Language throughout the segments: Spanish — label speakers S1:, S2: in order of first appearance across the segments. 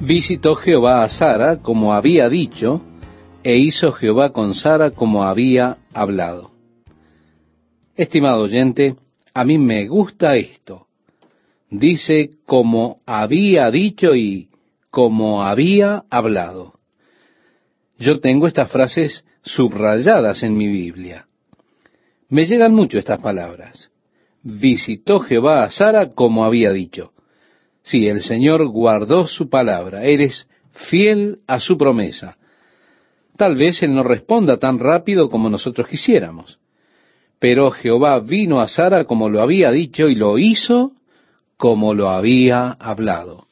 S1: Visitó Jehová a Sara como había dicho, e hizo Jehová con Sara como había hablado. Estimado oyente, a mí me gusta esto. Dice como había dicho y como había hablado. Yo tengo estas frases subrayadas en mi Biblia. Me llegan mucho estas palabras. Visitó Jehová a Sara como había dicho. Sí, el Señor guardó su palabra. Eres fiel a su promesa. Tal vez Él no responda tan rápido como nosotros quisiéramos. Pero Jehová vino a Sara como lo había dicho y lo hizo como lo había hablado.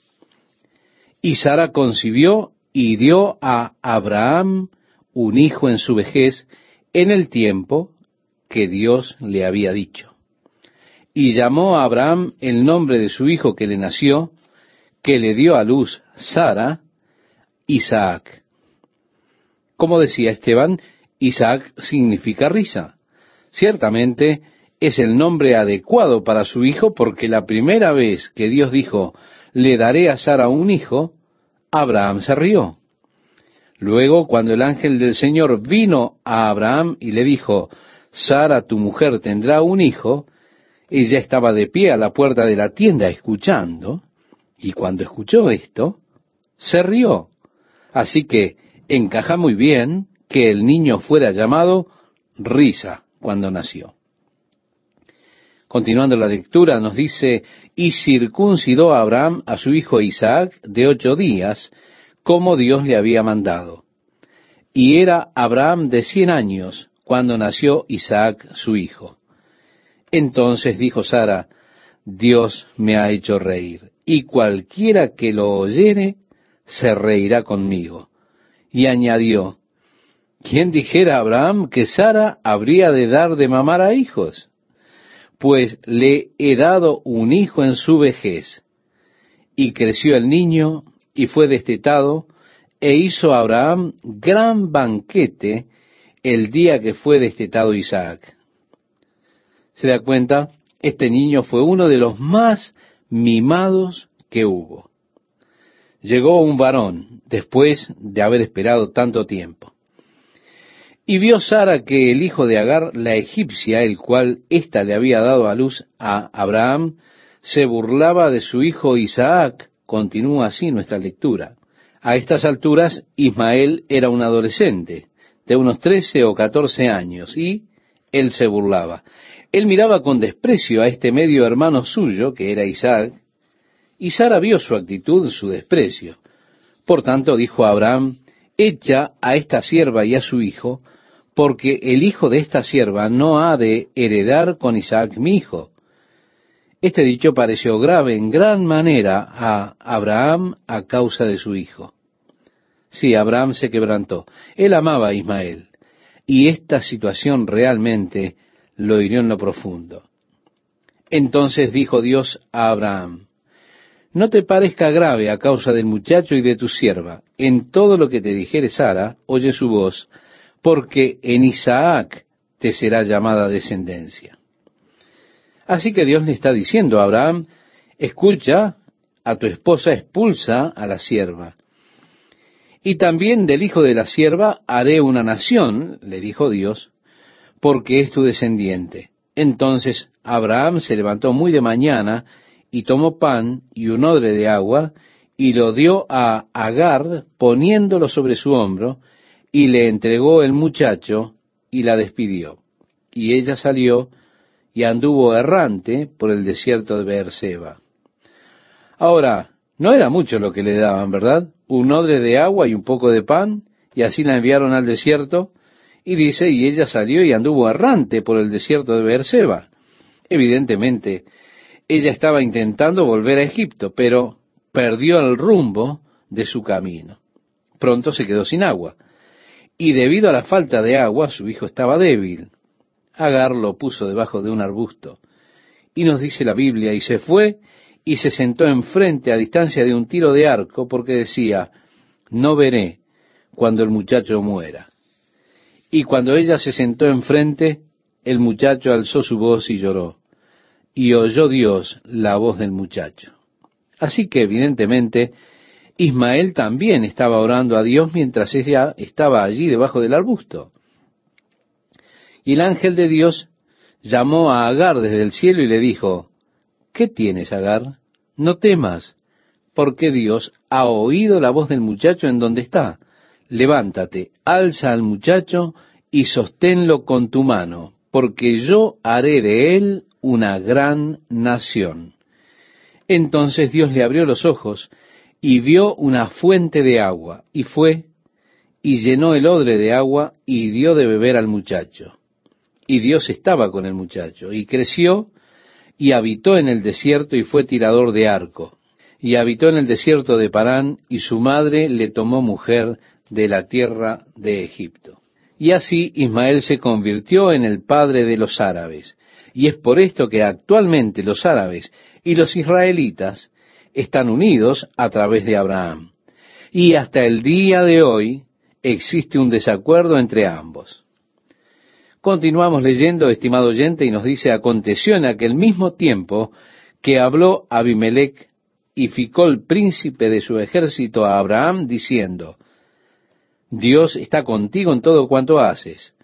S1: Y Sara concibió y dio a Abraham un hijo en su vejez en el tiempo que Dios le había dicho y llamó a Abraham el nombre de su hijo que le nació, que le dio a luz Sara, Isaac. Como decía Esteban, Isaac significa risa. Ciertamente es el nombre adecuado para su hijo porque la primera vez que Dios dijo, le daré a Sara un hijo, Abraham se rió. Luego, cuando el ángel del Señor vino a Abraham y le dijo, Sara, tu mujer, tendrá un hijo, ella estaba de pie a la puerta de la tienda escuchando, y cuando escuchó esto, se rió. Así que encaja muy bien que el niño fuera llamado risa cuando nació. Continuando la lectura, nos dice, y circuncidó Abraham a su hijo Isaac de ocho días, como Dios le había mandado. Y era Abraham de cien años cuando nació Isaac su hijo. Entonces dijo Sara, Dios me ha hecho reír, y cualquiera que lo oyere se reirá conmigo. Y añadió, ¿quién dijera a Abraham que Sara habría de dar de mamar a hijos? Pues le he dado un hijo en su vejez. Y creció el niño y fue destetado, e hizo Abraham gran banquete el día que fue destetado Isaac se da cuenta, este niño fue uno de los más mimados que hubo. Llegó un varón después de haber esperado tanto tiempo. Y vio Sara que el hijo de Agar, la egipcia, el cual ésta le había dado a luz a Abraham, se burlaba de su hijo Isaac. Continúa así nuestra lectura. A estas alturas, Ismael era un adolescente, de unos trece o catorce años, y él se burlaba. Él miraba con desprecio a este medio hermano suyo, que era Isaac, y Sara vio su actitud, su desprecio. Por tanto dijo a Abraham, echa a esta sierva y a su hijo, porque el hijo de esta sierva no ha de heredar con Isaac mi hijo. Este dicho pareció grave en gran manera a Abraham a causa de su hijo. Sí, Abraham se quebrantó. Él amaba a Ismael. Y esta situación realmente lo hirió en lo profundo. Entonces dijo Dios a Abraham, no te parezca grave a causa del muchacho y de tu sierva. En todo lo que te dijere Sara, oye su voz, porque en Isaac te será llamada descendencia. Así que Dios le está diciendo a Abraham, escucha, a tu esposa expulsa a la sierva. Y también del hijo de la sierva haré una nación, le dijo Dios, porque es tu descendiente. Entonces Abraham se levantó muy de mañana y tomó pan y un odre de agua y lo dio a Agar poniéndolo sobre su hombro y le entregó el muchacho y la despidió. Y ella salió y anduvo errante por el desierto de Beerseba. Ahora, no era mucho lo que le daban, ¿verdad? Un odre de agua y un poco de pan, y así la enviaron al desierto, y dice, y ella salió y anduvo errante por el desierto de Beerseba. Evidentemente, ella estaba intentando volver a Egipto, pero perdió el rumbo de su camino. Pronto se quedó sin agua. Y debido a la falta de agua, su hijo estaba débil. Agar lo puso debajo de un arbusto. Y nos dice la Biblia, y se fue y se sentó enfrente a distancia de un tiro de arco, porque decía, no veré cuando el muchacho muera. Y cuando ella se sentó enfrente, el muchacho alzó su voz y lloró. Y oyó Dios la voz del muchacho. Así que evidentemente Ismael también estaba orando a Dios mientras ella estaba allí debajo del arbusto. Y el ángel de Dios llamó a Agar desde el cielo y le dijo, ¿qué tienes, Agar? No temas, porque Dios ha oído la voz del muchacho en donde está. Levántate, alza al muchacho y sosténlo con tu mano, porque yo haré de él una gran nación. Entonces Dios le abrió los ojos y vio una fuente de agua, y fue y llenó el odre de agua y dio de beber al muchacho. Y Dios estaba con el muchacho, y creció y habitó en el desierto y fue tirador de arco. Y habitó en el desierto de Parán, y su madre le tomó mujer de la tierra de Egipto. Y así Ismael se convirtió en el padre de los árabes. Y es por esto que actualmente los árabes y los israelitas están unidos a través de Abraham. Y hasta el día de hoy existe un desacuerdo entre ambos. Continuamos leyendo, estimado oyente, y nos dice, aconteció en aquel mismo tiempo que habló Abimelech y Ficol, príncipe de su ejército, a Abraham, diciendo, Dios está contigo en todo cuanto haces.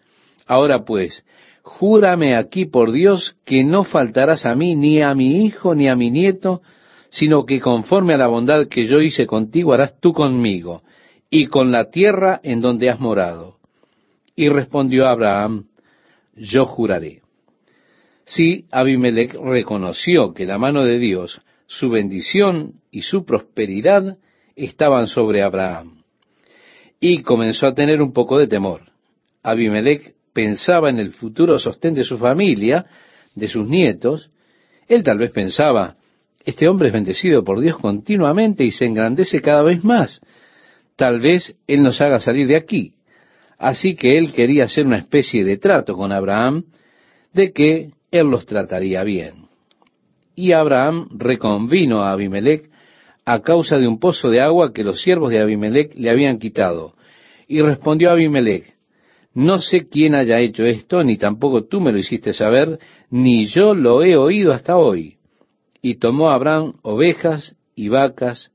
S1: Ahora pues, júrame aquí por Dios que no faltarás a mí, ni a mi hijo, ni a mi nieto, sino que conforme a la bondad que yo hice contigo harás tú conmigo, y con la tierra en donde has morado. Y respondió Abraham, yo juraré. Sí, Abimelech reconoció que la mano de Dios, su bendición y su prosperidad estaban sobre Abraham y comenzó a tener un poco de temor. Abimelech pensaba en el futuro sostén de su familia, de sus nietos. Él tal vez pensaba, este hombre es bendecido por Dios continuamente y se engrandece cada vez más. Tal vez Él nos haga salir de aquí. Así que él quería hacer una especie de trato con Abraham de que Él los trataría bien. Y Abraham reconvino a Abimelech a causa de un pozo de agua que los siervos de Abimelech le habían quitado. Y respondió Abimelech, no sé quién haya hecho esto, ni tampoco tú me lo hiciste saber, ni yo lo he oído hasta hoy. Y tomó Abraham ovejas y vacas,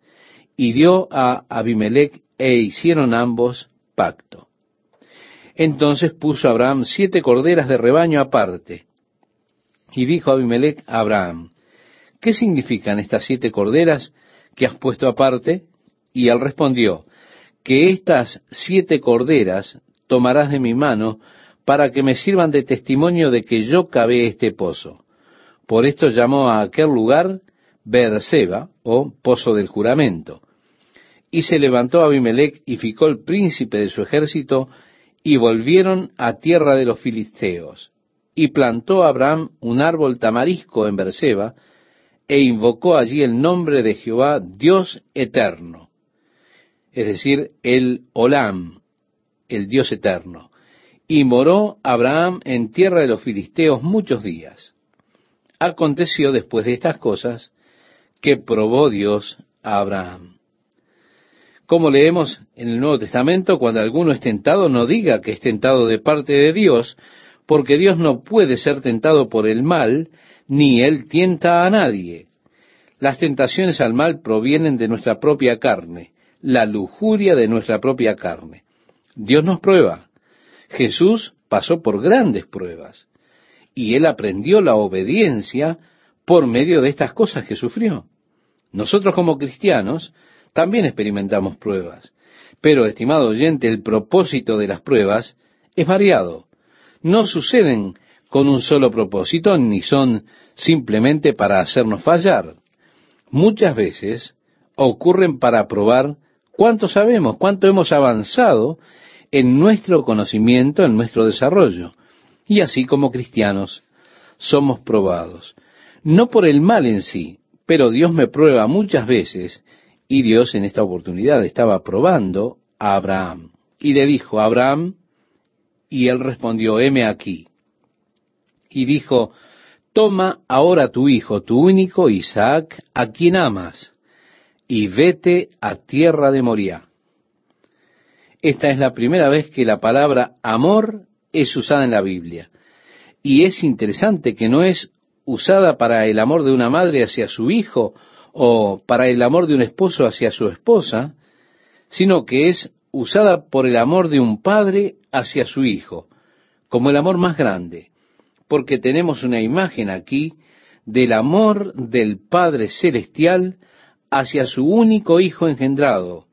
S1: y dio a Abimelech, e hicieron ambos pacto. Entonces puso Abraham siete corderas de rebaño aparte, y dijo Abimelech a Abraham, ¿qué significan estas siete corderas que has puesto aparte? Y él respondió, que estas siete corderas tomarás de mi mano para que me sirvan de testimonio de que yo cavé este pozo. Por esto llamó a aquel lugar Beerseba, o pozo del juramento. Y se levantó Abimelech y ficó el príncipe de su ejército, y volvieron a tierra de los filisteos. Y plantó Abraham un árbol tamarisco en Beerseba, e invocó allí el nombre de Jehová, Dios eterno, es decir, el Olam, el Dios eterno. Y moró Abraham en tierra de los filisteos muchos días. Aconteció después de estas cosas que probó Dios a Abraham. Como leemos en el Nuevo Testamento, cuando alguno es tentado, no diga que es tentado de parte de Dios, porque Dios no puede ser tentado por el mal, ni él tienta a nadie. Las tentaciones al mal provienen de nuestra propia carne, la lujuria de nuestra propia carne. Dios nos prueba. Jesús pasó por grandes pruebas y él aprendió la obediencia por medio de estas cosas que sufrió. Nosotros como cristianos también experimentamos pruebas, pero, estimado oyente, el propósito de las pruebas es variado. No suceden con un solo propósito, ni son simplemente para hacernos fallar. Muchas veces ocurren para probar cuánto sabemos, cuánto hemos avanzado en nuestro conocimiento, en nuestro desarrollo. Y así como cristianos somos probados. No por el mal en sí, pero Dios me prueba muchas veces y Dios en esta oportunidad estaba probando a Abraham. Y le dijo Abraham, y él respondió, heme aquí y dijo, Toma ahora tu hijo, tu único Isaac, a quien amas, y vete a tierra de Moria. Esta es la primera vez que la palabra amor es usada en la Biblia. Y es interesante que no es usada para el amor de una madre hacia su hijo o para el amor de un esposo hacia su esposa, sino que es usada por el amor de un padre hacia su hijo, como el amor más grande, porque tenemos una imagen aquí del amor del Padre Celestial hacia su único Hijo engendrado.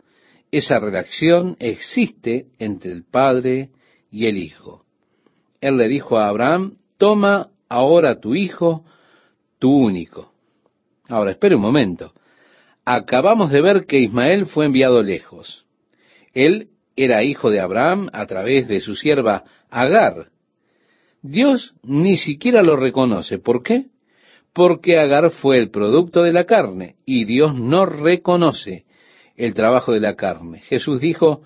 S1: Esa relación existe entre el Padre y el Hijo. Él le dijo a Abraham, toma ahora tu Hijo, tu único. Ahora, espere un momento. Acabamos de ver que Ismael fue enviado lejos. Él era hijo de Abraham a través de su sierva Agar. Dios ni siquiera lo reconoce. ¿Por qué? Porque Agar fue el producto de la carne y Dios no reconoce el trabajo de la carne. Jesús dijo,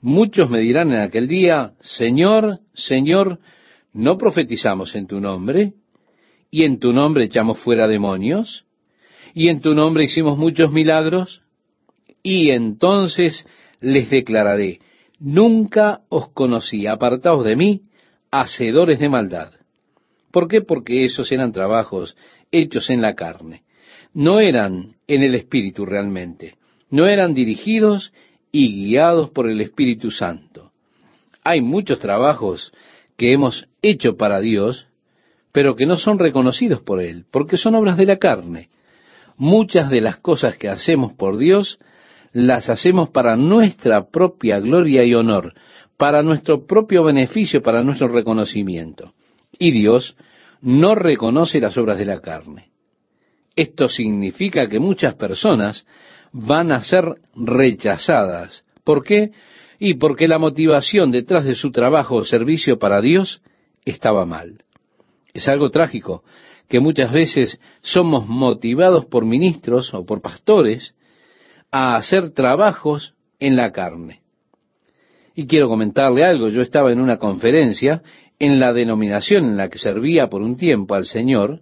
S1: muchos me dirán en aquel día, Señor, Señor, ¿no profetizamos en tu nombre? ¿Y en tu nombre echamos fuera demonios? ¿Y en tu nombre hicimos muchos milagros? Y entonces les declararé, nunca os conocí, apartaos de mí, hacedores de maldad. ¿Por qué? Porque esos eran trabajos hechos en la carne. No eran en el Espíritu realmente. No eran dirigidos y guiados por el Espíritu Santo. Hay muchos trabajos que hemos hecho para Dios, pero que no son reconocidos por Él, porque son obras de la carne. Muchas de las cosas que hacemos por Dios las hacemos para nuestra propia gloria y honor, para nuestro propio beneficio, para nuestro reconocimiento. Y Dios no reconoce las obras de la carne. Esto significa que muchas personas van a ser rechazadas. ¿Por qué? Y porque la motivación detrás de su trabajo o servicio para Dios estaba mal. Es algo trágico que muchas veces somos motivados por ministros o por pastores a hacer trabajos en la carne. Y quiero comentarle algo, yo estaba en una conferencia en la denominación en la que servía por un tiempo al Señor,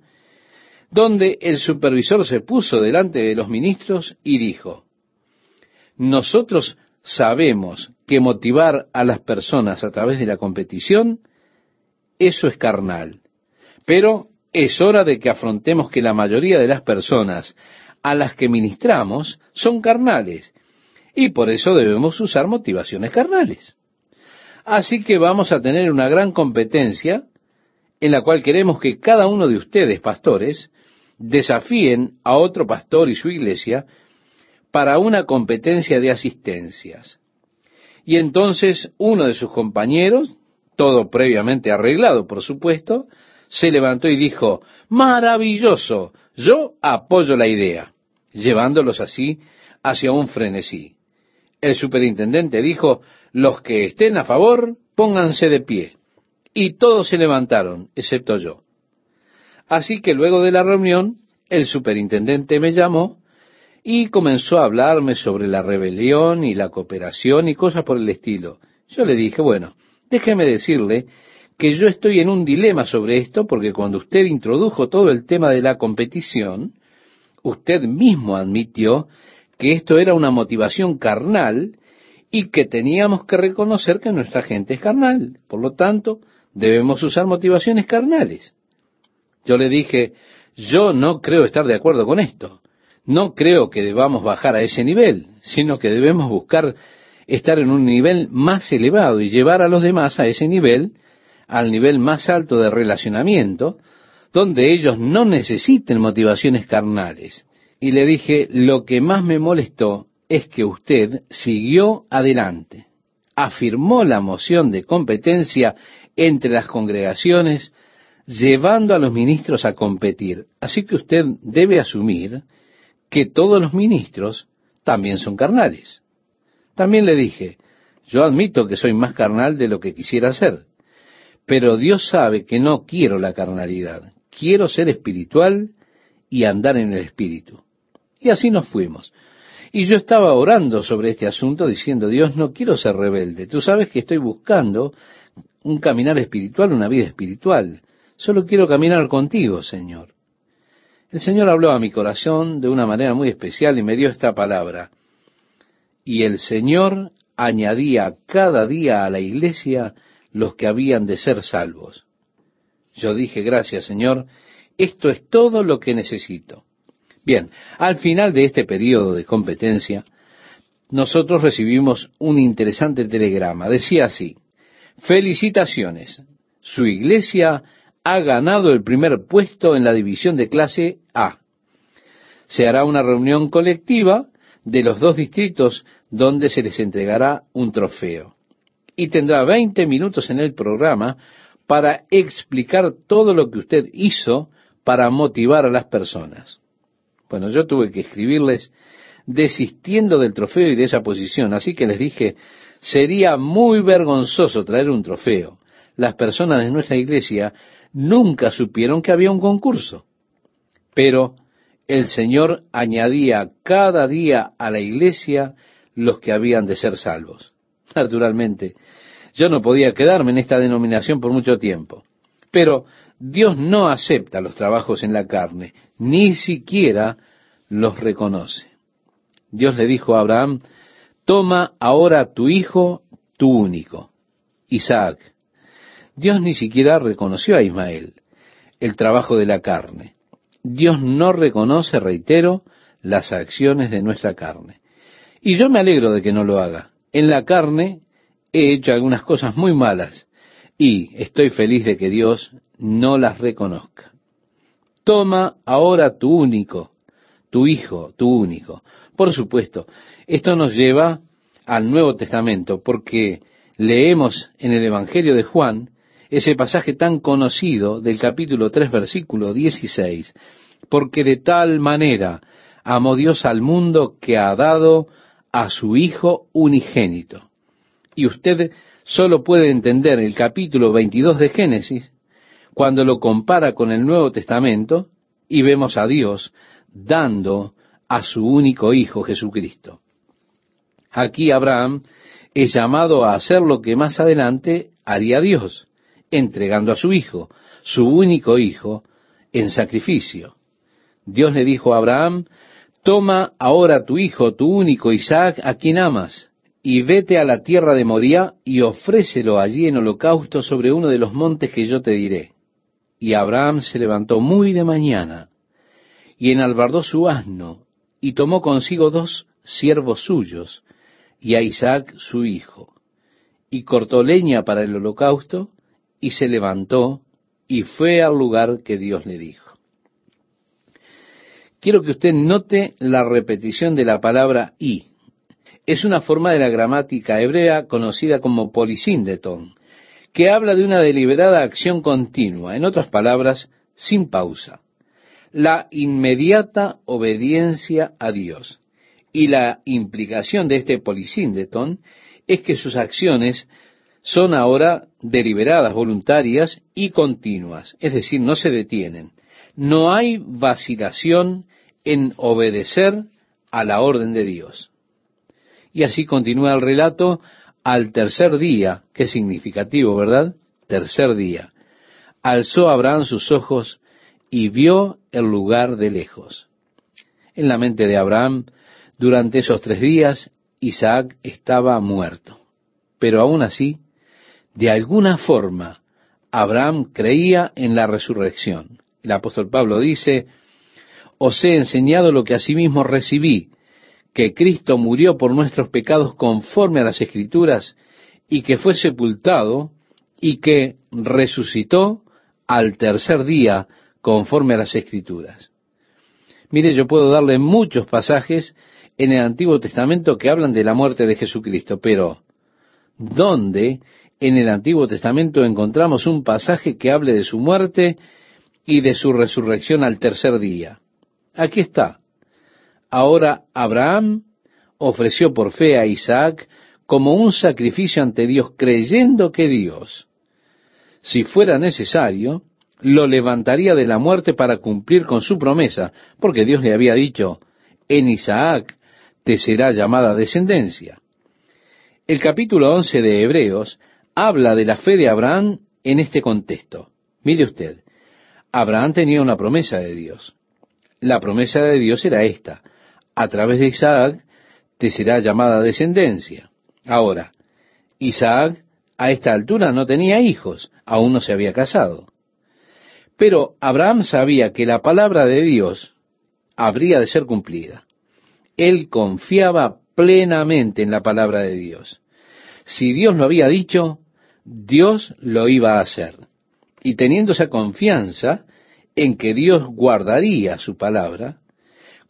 S1: donde el supervisor se puso delante de los ministros y dijo, nosotros sabemos que motivar a las personas a través de la competición, eso es carnal. Pero es hora de que afrontemos que la mayoría de las personas a las que ministramos son carnales y por eso debemos usar motivaciones carnales. Así que vamos a tener una gran competencia en la cual queremos que cada uno de ustedes, pastores, desafíen a otro pastor y su iglesia para una competencia de asistencias. Y entonces uno de sus compañeros, todo previamente arreglado, por supuesto, se levantó y dijo, maravilloso, yo apoyo la idea, llevándolos así hacia un frenesí. El superintendente dijo, los que estén a favor, pónganse de pie. Y todos se levantaron, excepto yo. Así que luego de la reunión, el superintendente me llamó y comenzó a hablarme sobre la rebelión y la cooperación y cosas por el estilo. Yo le dije, bueno, déjeme decirle que yo estoy en un dilema sobre esto porque cuando usted introdujo todo el tema de la competición, usted mismo admitió que esto era una motivación carnal y que teníamos que reconocer que nuestra gente es carnal. Por lo tanto, debemos usar motivaciones carnales. Yo le dije, yo no creo estar de acuerdo con esto. No creo que debamos bajar a ese nivel, sino que debemos buscar estar en un nivel más elevado y llevar a los demás a ese nivel al nivel más alto de relacionamiento, donde ellos no necesiten motivaciones carnales. Y le dije, lo que más me molestó es que usted siguió adelante, afirmó la moción de competencia entre las congregaciones, llevando a los ministros a competir. Así que usted debe asumir que todos los ministros también son carnales. También le dije, yo admito que soy más carnal de lo que quisiera ser, pero Dios sabe que no quiero la carnalidad, quiero ser espiritual y andar en el espíritu. Y así nos fuimos. Y yo estaba orando sobre este asunto diciendo, Dios, no quiero ser rebelde. Tú sabes que estoy buscando un caminar espiritual, una vida espiritual. Solo quiero caminar contigo, Señor. El Señor habló a mi corazón de una manera muy especial y me dio esta palabra. Y el Señor añadía cada día a la iglesia los que habían de ser salvos. Yo dije, gracias Señor, esto es todo lo que necesito. Bien, al final de este periodo de competencia, nosotros recibimos un interesante telegrama. Decía así, felicitaciones, su iglesia ha ganado el primer puesto en la división de clase A. Se hará una reunión colectiva de los dos distritos donde se les entregará un trofeo. Y tendrá 20 minutos en el programa para explicar todo lo que usted hizo para motivar a las personas. Bueno, yo tuve que escribirles desistiendo del trofeo y de esa posición, así que les dije, sería muy vergonzoso traer un trofeo. Las personas de nuestra iglesia nunca supieron que había un concurso. Pero el Señor añadía cada día a la iglesia los que habían de ser salvos. Naturalmente, yo no podía quedarme en esta denominación por mucho tiempo. Pero Dios no acepta los trabajos en la carne, ni siquiera los reconoce. Dios le dijo a Abraham, toma ahora tu hijo, tu único, Isaac. Dios ni siquiera reconoció a Ismael el trabajo de la carne. Dios no reconoce, reitero, las acciones de nuestra carne. Y yo me alegro de que no lo haga. En la carne he hecho algunas cosas muy malas y estoy feliz de que Dios no las reconozca. Toma ahora tu único, tu hijo, tu único. Por supuesto, esto nos lleva al Nuevo Testamento, porque leemos en el Evangelio de Juan ese pasaje tan conocido del capítulo 3, versículo 16, porque de tal manera amó Dios al mundo que ha dado a su Hijo unigénito. Y usted solo puede entender el capítulo 22 de Génesis cuando lo compara con el Nuevo Testamento y vemos a Dios dando a su único Hijo Jesucristo. Aquí Abraham es llamado a hacer lo que más adelante haría Dios, entregando a su Hijo, su único Hijo, en sacrificio. Dios le dijo a Abraham, toma ahora tu Hijo, tu único Isaac, a quien amas, y vete a la tierra de Moría y ofrécelo allí en holocausto sobre uno de los montes que yo te diré. Y Abraham se levantó muy de mañana, y enalbardó su asno, y tomó consigo dos siervos suyos, y a Isaac su hijo, y cortó leña para el holocausto, y se levantó, y fue al lugar que Dios le dijo. Quiero que usted note la repetición de la palabra y. Es una forma de la gramática hebrea conocida como polisíndeton, que habla de una deliberada acción continua, en otras palabras, sin pausa la inmediata obediencia a Dios. Y la implicación de este polisíndeton es que sus acciones son ahora deliberadas, voluntarias y continuas, es decir, no se detienen. No hay vacilación en obedecer a la orden de Dios. Y así continúa el relato al tercer día, que es significativo, ¿verdad? Tercer día. Alzó Abraham sus ojos y vio el lugar de lejos. En la mente de Abraham, durante esos tres días, Isaac estaba muerto. Pero aún así, de alguna forma, Abraham creía en la resurrección. El apóstol Pablo dice, os he enseñado lo que asimismo recibí, que Cristo murió por nuestros pecados conforme a las Escrituras, y que fue sepultado, y que resucitó al tercer día conforme a las escrituras. Mire, yo puedo darle muchos pasajes en el Antiguo Testamento que hablan de la muerte de Jesucristo, pero ¿dónde en el Antiguo Testamento encontramos un pasaje que hable de su muerte y de su resurrección al tercer día? Aquí está. Ahora Abraham ofreció por fe a Isaac como un sacrificio ante Dios, creyendo que Dios, si fuera necesario, lo levantaría de la muerte para cumplir con su promesa, porque Dios le había dicho, en Isaac te será llamada descendencia. El capítulo 11 de Hebreos habla de la fe de Abraham en este contexto. Mire usted, Abraham tenía una promesa de Dios. La promesa de Dios era esta, a través de Isaac te será llamada descendencia. Ahora, Isaac a esta altura no tenía hijos, aún no se había casado. Pero Abraham sabía que la palabra de Dios habría de ser cumplida. Él confiaba plenamente en la palabra de Dios. Si Dios lo había dicho, Dios lo iba a hacer. Y teniendo esa confianza en que Dios guardaría su palabra,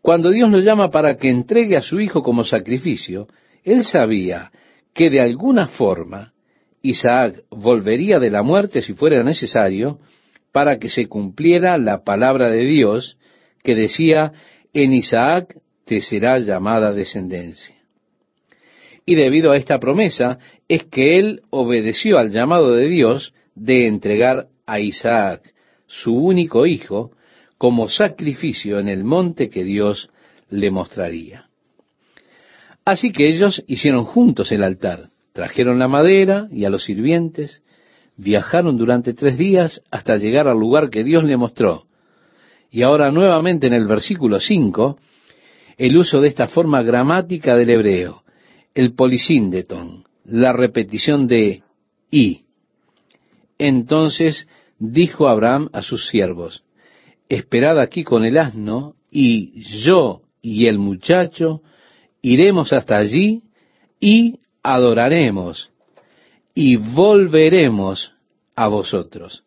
S1: cuando Dios lo llama para que entregue a su hijo como sacrificio, él sabía que de alguna forma Isaac volvería de la muerte si fuera necesario para que se cumpliera la palabra de Dios que decía, en Isaac te será llamada descendencia. Y debido a esta promesa es que él obedeció al llamado de Dios de entregar a Isaac, su único hijo, como sacrificio en el monte que Dios le mostraría. Así que ellos hicieron juntos el altar, trajeron la madera y a los sirvientes, viajaron durante tres días hasta llegar al lugar que Dios le mostró. Y ahora nuevamente en el versículo 5, el uso de esta forma gramática del hebreo, el polisíndeton, la repetición de y. Entonces dijo Abraham a sus siervos, esperad aquí con el asno, y yo y el muchacho iremos hasta allí y adoraremos y volveremos a vosotros.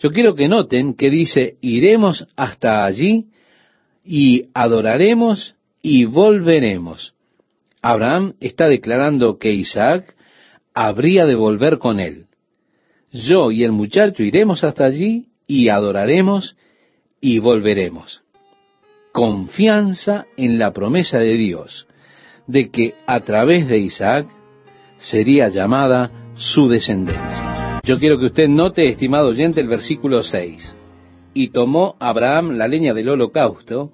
S1: Yo quiero que noten que dice, iremos hasta allí y adoraremos y volveremos. Abraham está declarando que Isaac habría de volver con él. Yo y el muchacho iremos hasta allí y adoraremos y volveremos confianza en la promesa de Dios de que a través de Isaac sería llamada su descendencia. Yo quiero que usted note, estimado oyente, el versículo 6. Y tomó Abraham la leña del holocausto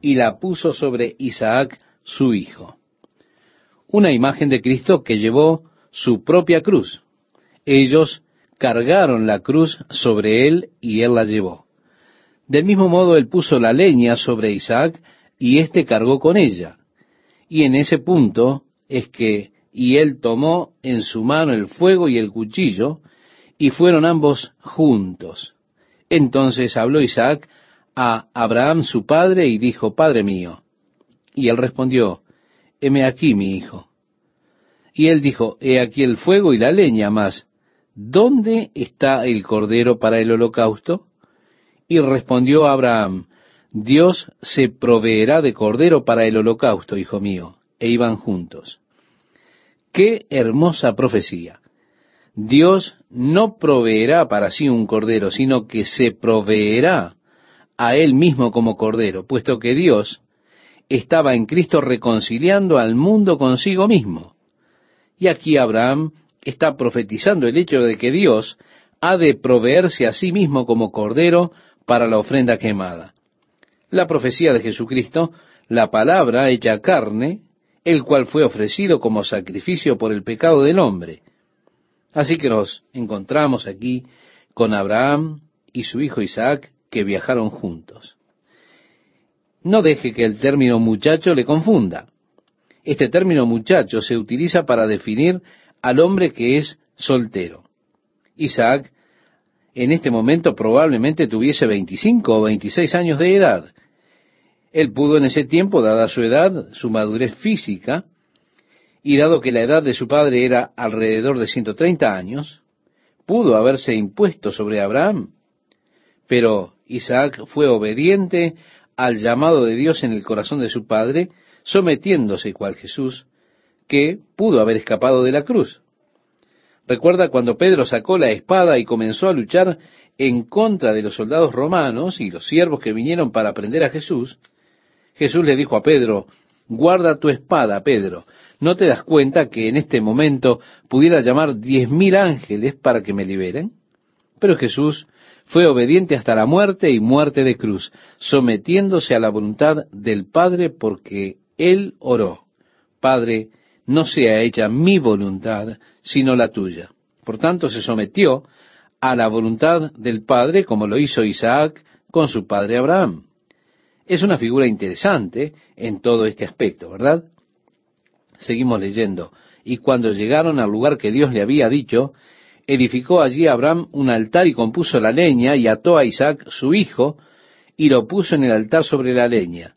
S1: y la puso sobre Isaac su hijo. Una imagen de Cristo que llevó su propia cruz. Ellos cargaron la cruz sobre él y él la llevó. Del mismo modo él puso la leña sobre Isaac y éste cargó con ella. Y en ese punto es que, y él tomó en su mano el fuego y el cuchillo, y fueron ambos juntos. Entonces habló Isaac a Abraham su padre y dijo, Padre mío. Y él respondió, Heme aquí mi hijo. Y él dijo, He aquí el fuego y la leña, mas ¿dónde está el cordero para el holocausto? Y respondió Abraham, Dios se proveerá de cordero para el holocausto, hijo mío. E iban juntos. Qué hermosa profecía. Dios no proveerá para sí un cordero, sino que se proveerá a él mismo como cordero, puesto que Dios estaba en Cristo reconciliando al mundo consigo mismo. Y aquí Abraham está profetizando el hecho de que Dios ha de proveerse a sí mismo como cordero para la ofrenda quemada. La profecía de Jesucristo, la palabra hecha carne, el cual fue ofrecido como sacrificio por el pecado del hombre. Así que nos encontramos aquí con Abraham y su hijo Isaac que viajaron juntos. No deje que el término muchacho le confunda. Este término muchacho se utiliza para definir al hombre que es soltero. Isaac en este momento probablemente tuviese 25 o 26 años de edad. Él pudo en ese tiempo, dada su edad, su madurez física, y dado que la edad de su padre era alrededor de 130 años, pudo haberse impuesto sobre Abraham. Pero Isaac fue obediente al llamado de Dios en el corazón de su padre, sometiéndose cual Jesús, que pudo haber escapado de la cruz. Recuerda cuando Pedro sacó la espada y comenzó a luchar en contra de los soldados romanos y los siervos que vinieron para prender a Jesús. Jesús le dijo a Pedro, guarda tu espada, Pedro. ¿No te das cuenta que en este momento pudiera llamar diez mil ángeles para que me liberen? Pero Jesús fue obediente hasta la muerte y muerte de cruz, sometiéndose a la voluntad del Padre porque Él oró. Padre, no sea hecha mi voluntad, sino la tuya. Por tanto, se sometió a la voluntad del Padre, como lo hizo Isaac con su padre Abraham. Es una figura interesante en todo este aspecto, ¿verdad? Seguimos leyendo. Y cuando llegaron al lugar que Dios le había dicho, edificó allí Abraham un altar y compuso la leña y ató a Isaac su hijo y lo puso en el altar sobre la leña.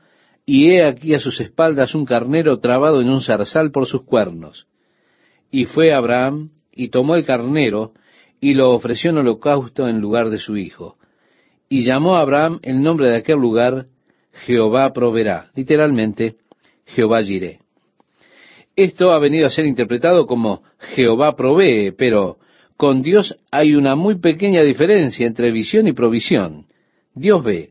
S1: y he aquí a sus espaldas un carnero trabado en un zarzal por sus cuernos. Y fue Abraham y tomó el carnero y lo ofreció en holocausto en lugar de su hijo. Y llamó a Abraham el nombre de aquel lugar Jehová proveerá, literalmente Jehová Jiré. Esto ha venido a ser interpretado como Jehová provee, pero con Dios hay una muy pequeña diferencia entre visión y provisión. Dios ve.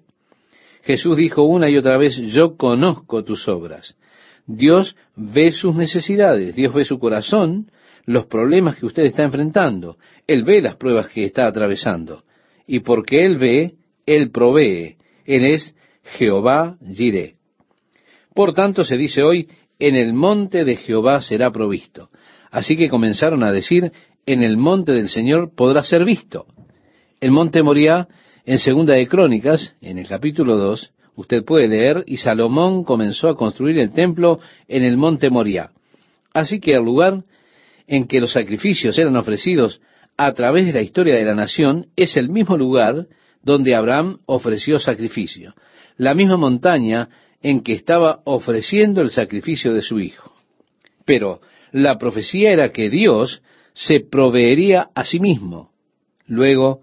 S1: Jesús dijo una y otra vez, yo conozco tus obras. Dios ve sus necesidades, Dios ve su corazón, los problemas que usted está enfrentando, Él ve las pruebas que está atravesando. Y porque Él ve, Él provee. Él es Jehová Jireh. Por tanto, se dice hoy, en el monte de Jehová será provisto. Así que comenzaron a decir, en el monte del Señor podrá ser visto. El monte Moriah, en segunda de Crónicas, en el capítulo 2, usted puede leer, y Salomón comenzó a construir el templo en el monte Moriah. Así que el lugar en que los sacrificios eran ofrecidos a través de la historia de la nación es el mismo lugar donde Abraham ofreció sacrificio la misma montaña en que estaba ofreciendo el sacrificio de su hijo. Pero la profecía era que Dios se proveería a sí mismo. Luego,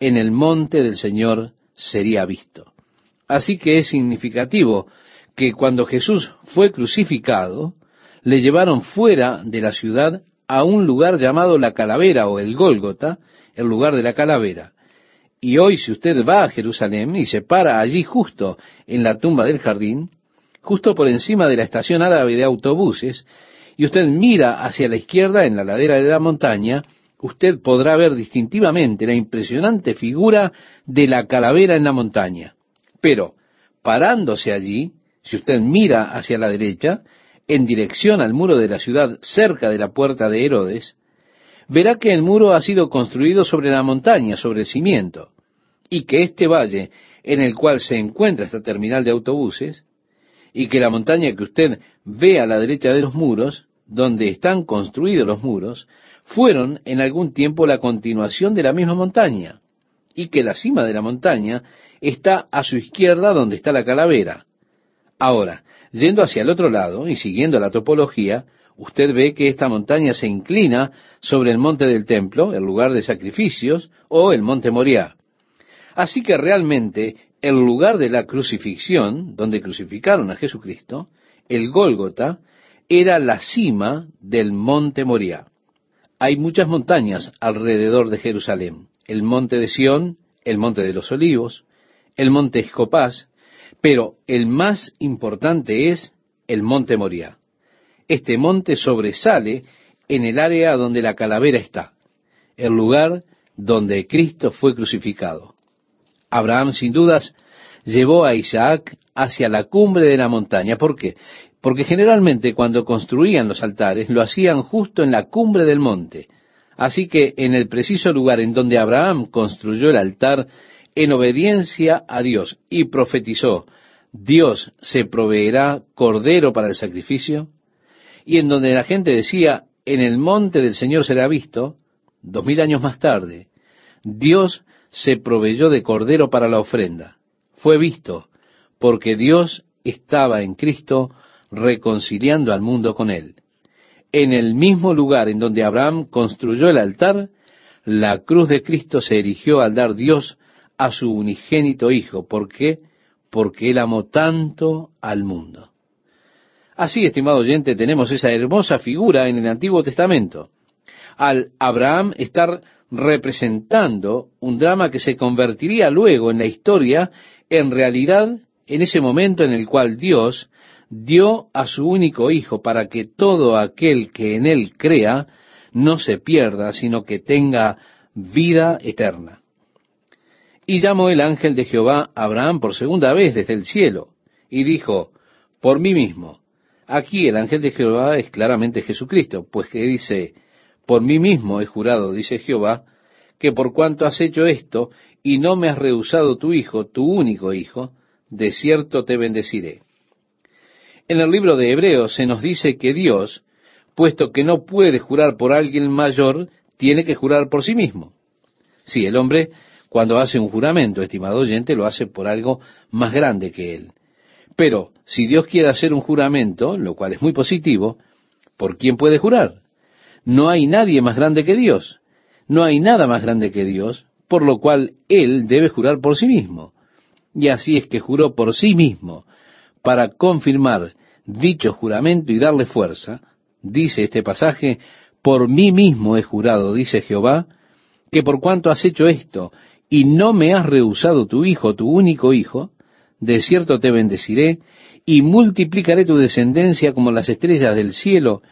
S1: en el monte del Señor sería visto. Así que es significativo que cuando Jesús fue crucificado, le llevaron fuera de la ciudad a un lugar llamado la calavera o el Gólgota, el lugar de la calavera. Y hoy si usted va a Jerusalén y se para allí justo en la tumba del jardín, justo por encima de la estación árabe de autobuses, y usted mira hacia la izquierda en la ladera de la montaña, usted podrá ver distintivamente la impresionante figura de la calavera en la montaña. Pero, parándose allí, si usted mira hacia la derecha, en dirección al muro de la ciudad cerca de la puerta de Herodes, verá que el muro ha sido construido sobre la montaña, sobre el cimiento, y que este valle en el cual se encuentra esta terminal de autobuses, y que la montaña que usted ve a la derecha de los muros, donde están construidos los muros, fueron en algún tiempo la continuación de la misma montaña, y que la cima de la montaña está a su izquierda donde está la calavera. Ahora, yendo hacia el otro lado y siguiendo la topología, usted ve que esta montaña se inclina sobre el monte del templo, el lugar de sacrificios, o el monte Moriah. Así que realmente el lugar de la crucifixión, donde crucificaron a Jesucristo, el Gólgota, era la cima del monte Moriah. Hay muchas montañas alrededor de Jerusalén. El monte de Sión, el monte de los olivos, el monte Escopás, pero el más importante es el monte Moriah. Este monte sobresale en el área donde la calavera está, el lugar donde Cristo fue crucificado. Abraham, sin dudas, llevó a Isaac hacia la cumbre de la montaña. ¿Por qué? Porque generalmente cuando construían los altares lo hacían justo en la cumbre del monte. Así que en el preciso lugar en donde Abraham construyó el altar en obediencia a Dios y profetizó, Dios se proveerá cordero para el sacrificio, y en donde la gente decía, en el monte del Señor será visto, dos mil años más tarde, Dios se proveyó de cordero para la ofrenda. Fue visto, porque Dios estaba en Cristo reconciliando al mundo con él. En el mismo lugar en donde Abraham construyó el altar, la cruz de Cristo se erigió al dar Dios a su unigénito Hijo. ¿Por qué? Porque Él amó tanto al mundo. Así, estimado oyente, tenemos esa hermosa figura en el Antiguo Testamento. Al Abraham estar representando un drama que se convertiría luego en la historia, en realidad, en ese momento en el cual Dios dio a su único Hijo para que todo aquel que en Él crea no se pierda, sino que tenga vida eterna. Y llamó el ángel de Jehová a Abraham por segunda vez desde el cielo, y dijo, por mí mismo, Aquí el ángel de Jehová es claramente Jesucristo, pues que dice, por mí mismo he jurado, dice Jehová, que por cuanto has hecho esto y no me has rehusado tu hijo, tu único hijo, de cierto te bendeciré. En el libro de Hebreos se nos dice que Dios, puesto que no puede jurar por alguien mayor, tiene que jurar por sí mismo. Si el hombre, cuando hace un juramento, estimado oyente, lo hace por algo más grande que él. Pero si Dios quiere hacer un juramento, lo cual es muy positivo, ¿por quién puede jurar? No hay nadie más grande que Dios. No hay nada más grande que Dios, por lo cual Él debe jurar por sí mismo. Y así es que juró por sí mismo, para confirmar dicho juramento y darle fuerza, dice este pasaje, por mí mismo he jurado, dice Jehová, que por cuanto has hecho esto, y no me has rehusado tu hijo, tu único hijo, de cierto te bendeciré, y multiplicaré tu descendencia como las estrellas del cielo,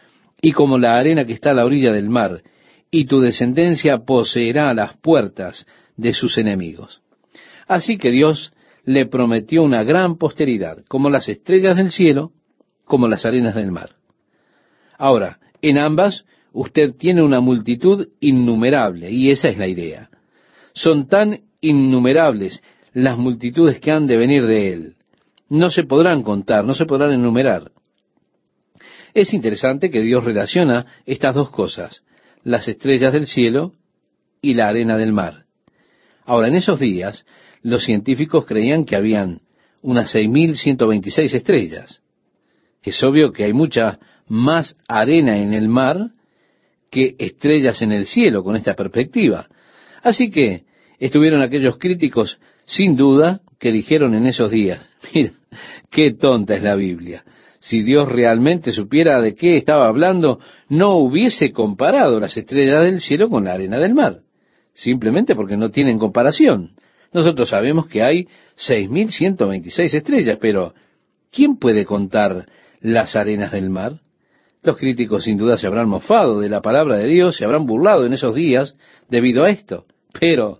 S1: y como la arena que está a la orilla del mar, y tu descendencia poseerá las puertas de sus enemigos. Así que Dios le prometió una gran posteridad, como las estrellas del cielo, como las arenas del mar. Ahora, en ambas usted tiene una multitud innumerable, y esa es la idea. Son tan innumerables las multitudes que han de venir de él. No se podrán contar, no se podrán enumerar. Es interesante que Dios relaciona estas dos cosas, las estrellas del cielo y la arena del mar. Ahora, en esos días, los científicos creían que habían unas 6.126 estrellas. Es obvio que hay mucha más arena en el mar que estrellas en el cielo con esta perspectiva. Así que estuvieron aquellos críticos, sin duda, que dijeron en esos días, mira, qué tonta es la Biblia. Si Dios realmente supiera de qué estaba hablando, no hubiese comparado las estrellas del cielo con la arena del mar, simplemente porque no tienen comparación. Nosotros sabemos que hay 6.126 estrellas, pero ¿quién puede contar las arenas del mar? Los críticos sin duda se habrán mofado de la palabra de Dios, se habrán burlado en esos días debido a esto. Pero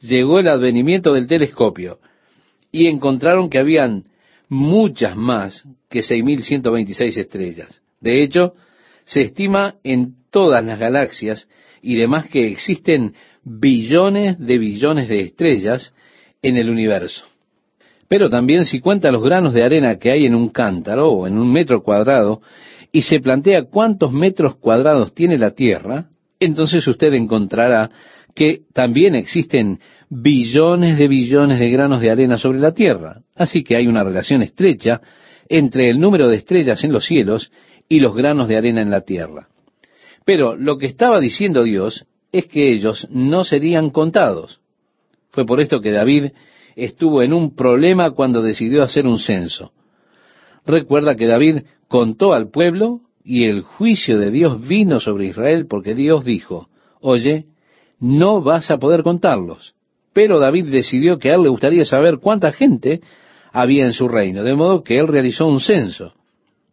S1: llegó el advenimiento del telescopio y encontraron que habían muchas más que 6.126 estrellas. De hecho, se estima en todas las galaxias y demás que existen billones de billones de estrellas en el universo. Pero también si cuenta los granos de arena que hay en un cántaro o en un metro cuadrado y se plantea cuántos metros cuadrados tiene la Tierra, entonces usted encontrará que también existen billones de billones de granos de arena sobre la Tierra. Así que hay una relación estrecha entre el número de estrellas en los cielos y los granos de arena en la Tierra. Pero lo que estaba diciendo Dios es que ellos no serían contados. Fue por esto que David estuvo en un problema cuando decidió hacer un censo. Recuerda que David contó al pueblo y el juicio de Dios vino sobre Israel porque Dios dijo, oye, no vas a poder contarlos. Pero David decidió que a él le gustaría saber cuánta gente había en su reino, de modo que él realizó un censo.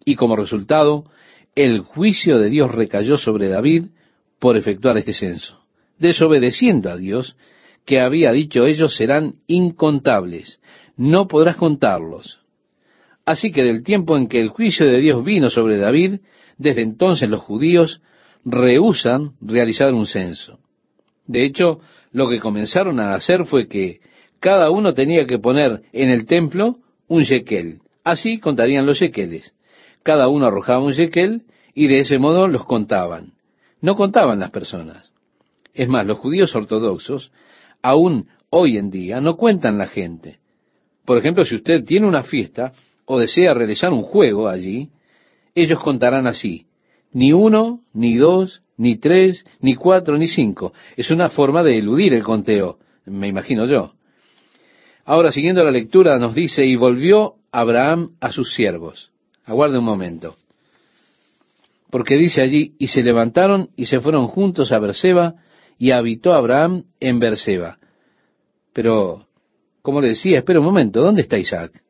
S1: Y como resultado, el juicio de Dios recayó sobre David por efectuar este censo, desobedeciendo a Dios, que había dicho ellos serán incontables, no podrás contarlos. Así que del tiempo en que el juicio de Dios vino sobre David, desde entonces los judíos rehusan realizar un censo. De hecho, lo que comenzaron a hacer fue que cada uno tenía que poner en el templo un shekel. Así contarían los shekeles. Cada uno arrojaba un shekel y de ese modo los contaban. No contaban las personas. Es más, los judíos ortodoxos, aún hoy en día, no cuentan la gente. Por ejemplo, si usted tiene una fiesta o desea realizar un juego allí, ellos contarán así, ni uno, ni dos, ni tres, ni cuatro, ni cinco. Es una forma de eludir el conteo, me imagino yo. Ahora, siguiendo la lectura, nos dice, y volvió Abraham a sus siervos. Aguarde un momento. Porque dice allí, y se levantaron y se fueron juntos a Berseba, y habitó Abraham en Berseba. Pero, como le decía, espera un momento, ¿dónde está Isaac?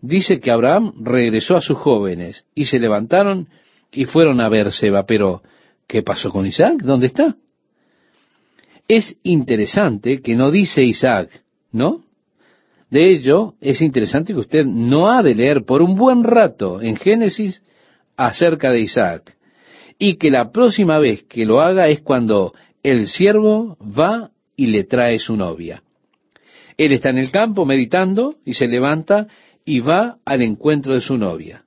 S1: Dice que Abraham regresó a sus jóvenes, y se levantaron y fueron a Berseba, pero ¿qué pasó con Isaac? ¿Dónde está? Es interesante que no dice Isaac, ¿no? De ello, es interesante que usted no ha de leer por un buen rato en Génesis acerca de Isaac, y que la próxima vez que lo haga es cuando el siervo va y le trae su novia. Él está en el campo meditando y se levanta y va al encuentro de su novia.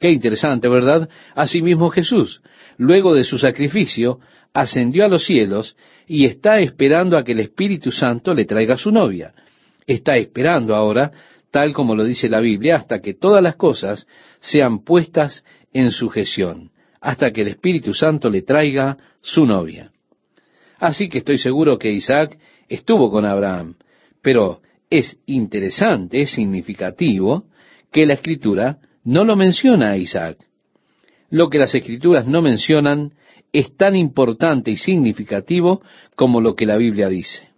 S1: Qué interesante, ¿verdad? Asimismo Jesús, luego de su sacrificio, ascendió a los cielos y está esperando a que el Espíritu Santo le traiga su novia. Está esperando ahora, tal como lo dice la Biblia, hasta que todas las cosas sean puestas en sujeción, hasta que el Espíritu Santo le traiga su novia. Así que estoy seguro que Isaac estuvo con Abraham, pero es interesante, es significativo que la escritura no lo menciona a Isaac. Lo que las escrituras no mencionan es tan importante y significativo como lo que la Biblia dice.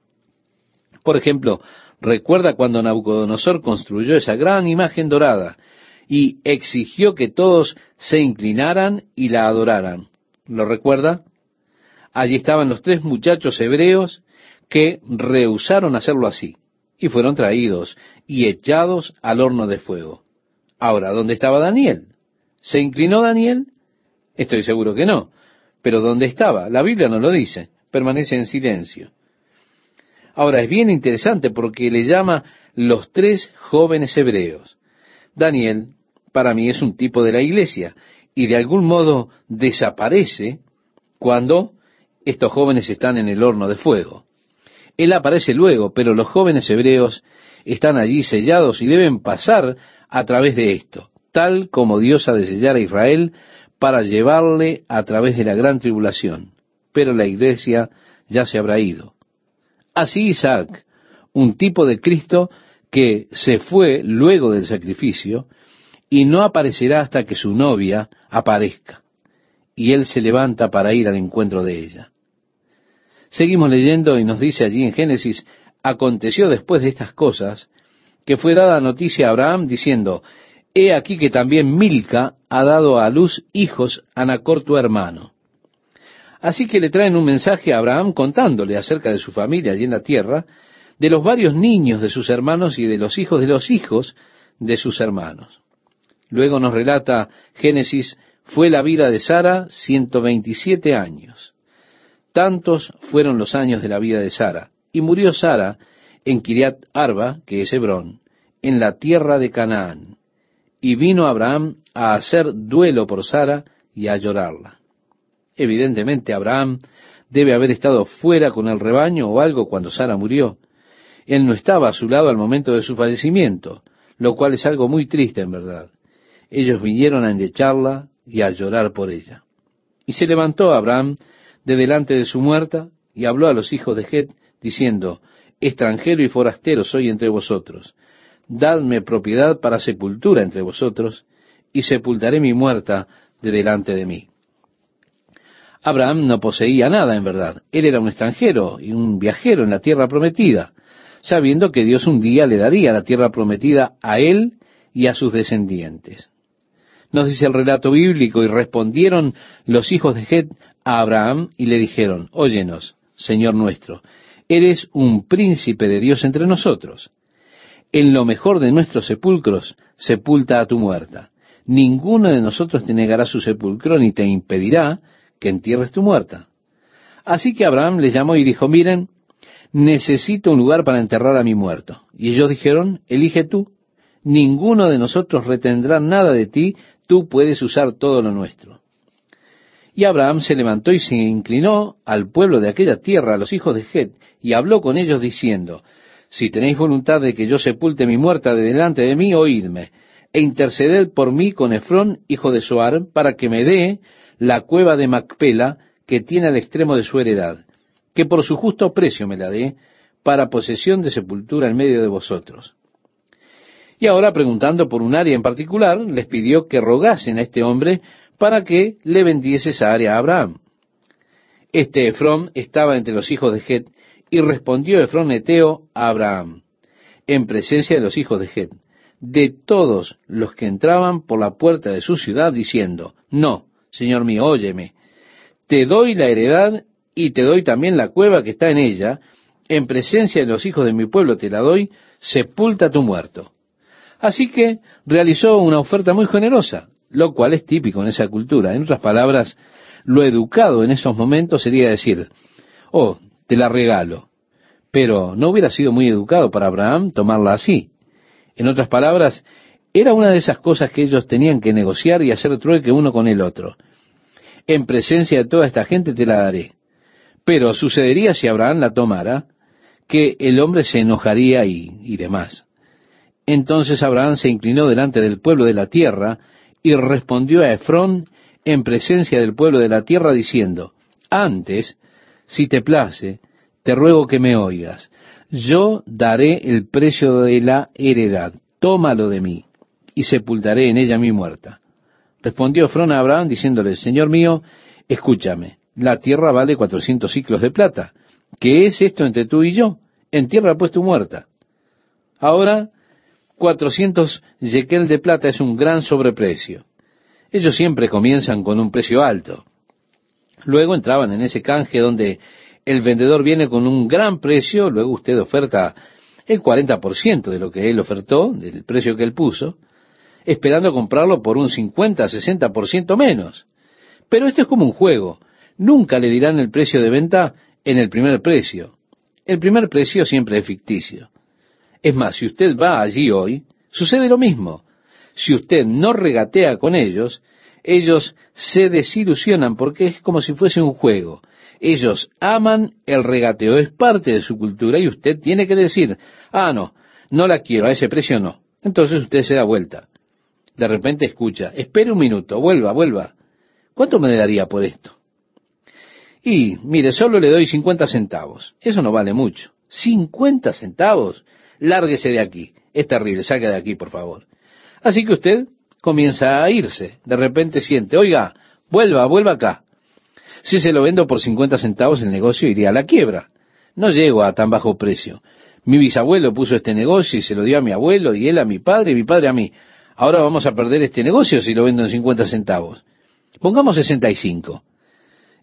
S1: Por ejemplo, recuerda cuando Nabucodonosor construyó esa gran imagen dorada y exigió que todos se inclinaran y la adoraran. ¿Lo recuerda? Allí estaban los tres muchachos hebreos que rehusaron hacerlo así y fueron traídos y echados al horno de fuego. Ahora, ¿dónde estaba Daniel? ¿Se inclinó Daniel? Estoy seguro que no. Pero ¿dónde estaba? La Biblia no lo dice. Permanece en silencio. Ahora, es bien interesante porque le llama los tres jóvenes hebreos. Daniel, para mí, es un tipo de la iglesia y de algún modo desaparece cuando estos jóvenes están en el horno de fuego. Él aparece luego, pero los jóvenes hebreos están allí sellados y deben pasar a través de esto, tal como Dios ha de sellar a Israel para llevarle a través de la gran tribulación. Pero la iglesia ya se habrá ido. Así Isaac, un tipo de Cristo que se fue luego del sacrificio y no aparecerá hasta que su novia aparezca. Y él se levanta para ir al encuentro de ella. Seguimos leyendo y nos dice allí en Génesis, aconteció después de estas cosas, que fue dada noticia a Abraham diciendo, He aquí que también Milca ha dado a luz hijos a Nacor tu hermano. Así que le traen un mensaje a Abraham contándole acerca de su familia allí en la tierra, de los varios niños de sus hermanos y de los hijos de los hijos de sus hermanos. Luego nos relata Génesis, fue la vida de Sara ciento veintisiete años. Tantos fueron los años de la vida de Sara. Y murió Sara en Kiriat Arba, que es Hebrón, en la tierra de Canaán. Y vino Abraham a hacer duelo por Sara y a llorarla. Evidentemente Abraham debe haber estado fuera con el rebaño o algo cuando Sara murió. Él no estaba a su lado al momento de su fallecimiento, lo cual es algo muy triste en verdad. Ellos vinieron a endecharla y a llorar por ella. Y se levantó Abraham de delante de su muerta, y habló a los hijos de Het, diciendo, extranjero y forastero soy entre vosotros, dadme propiedad para sepultura entre vosotros, y sepultaré mi muerta de delante de mí. Abraham no poseía nada en verdad, él era un extranjero y un viajero en la tierra prometida, sabiendo que Dios un día le daría la tierra prometida a él y a sus descendientes. Nos dice el relato bíblico, y respondieron los hijos de Het a Abraham y le dijeron, Óyenos, Señor nuestro, eres un príncipe de Dios entre nosotros. En lo mejor de nuestros sepulcros, sepulta a tu muerta. Ninguno de nosotros te negará su sepulcro ni te impedirá que entierres tu muerta. Así que Abraham les llamó y dijo, miren, necesito un lugar para enterrar a mi muerto. Y ellos dijeron, elige tú. Ninguno de nosotros retendrá nada de ti, tú puedes usar todo lo nuestro. Y Abraham se levantó y se inclinó al pueblo de aquella tierra, a los hijos de Het, y habló con ellos diciendo, Si tenéis voluntad de que yo sepulte mi muerta de delante de mí, oídme, e interceded por mí con Efrón, hijo de Soar, para que me dé la cueva de Macpela, que tiene al extremo de su heredad, que por su justo precio me la dé, para posesión de sepultura en medio de vosotros. Y ahora, preguntando por un área en particular, les pidió que rogasen a este hombre para que le vendiese esa área a Abraham. Este Efrón estaba entre los hijos de Het, y respondió Efrón Eteo a Abraham, en presencia de los hijos de Het, de todos los que entraban por la puerta de su ciudad, diciendo, No, Señor mío, óyeme, te doy la heredad y te doy también la cueva que está en ella, en presencia de los hijos de mi pueblo te la doy, sepulta tu muerto. Así que realizó una oferta muy generosa, lo cual es típico en esa cultura. En otras palabras, lo educado en esos momentos sería decir, oh, te la regalo. Pero no hubiera sido muy educado para Abraham tomarla así. En otras palabras, era una de esas cosas que ellos tenían que negociar y hacer trueque uno con el otro. En presencia de toda esta gente te la daré. Pero sucedería si Abraham la tomara, que el hombre se enojaría y, y demás. Entonces Abraham se inclinó delante del pueblo de la tierra y respondió a Efrón en presencia del pueblo de la tierra diciendo, antes, si te place, te ruego que me oigas, yo daré el precio de la heredad, tómalo de mí, y sepultaré en ella mi muerta. Respondió Efrón a Abraham diciéndole, Señor mío, escúchame, la tierra vale cuatrocientos ciclos de plata. ¿Qué es esto entre tú y yo? En tierra pues tu muerta. Ahora, cuatrocientos yekel de plata es un gran sobreprecio. Ellos siempre comienzan con un precio alto. Luego entraban en ese canje donde el vendedor viene con un gran precio, luego usted oferta el 40% de lo que él ofertó, del precio que él puso, esperando comprarlo por un 50, 60% menos. Pero esto es como un juego. Nunca le dirán el precio de venta en el primer precio. El primer precio siempre es ficticio. Es más, si usted va allí hoy, sucede lo mismo si usted no regatea con ellos, ellos se desilusionan porque es como si fuese un juego. Ellos aman el regateo, es parte de su cultura y usted tiene que decir, ah, no, no la quiero, a ese precio no. Entonces usted se da vuelta. De repente escucha, espere un minuto, vuelva, vuelva. ¿Cuánto me daría por esto? Y, mire, solo le doy 50 centavos. Eso no vale mucho. ¿50 centavos? Lárguese de aquí. Es terrible, saque de aquí, por favor. Así que usted comienza a irse. De repente siente, oiga, vuelva, vuelva acá. Si se lo vendo por 50 centavos, el negocio iría a la quiebra. No llego a tan bajo precio. Mi bisabuelo puso este negocio y se lo dio a mi abuelo y él a mi padre y mi padre a mí. Ahora vamos a perder este negocio si lo vendo en 50 centavos. Pongamos 65.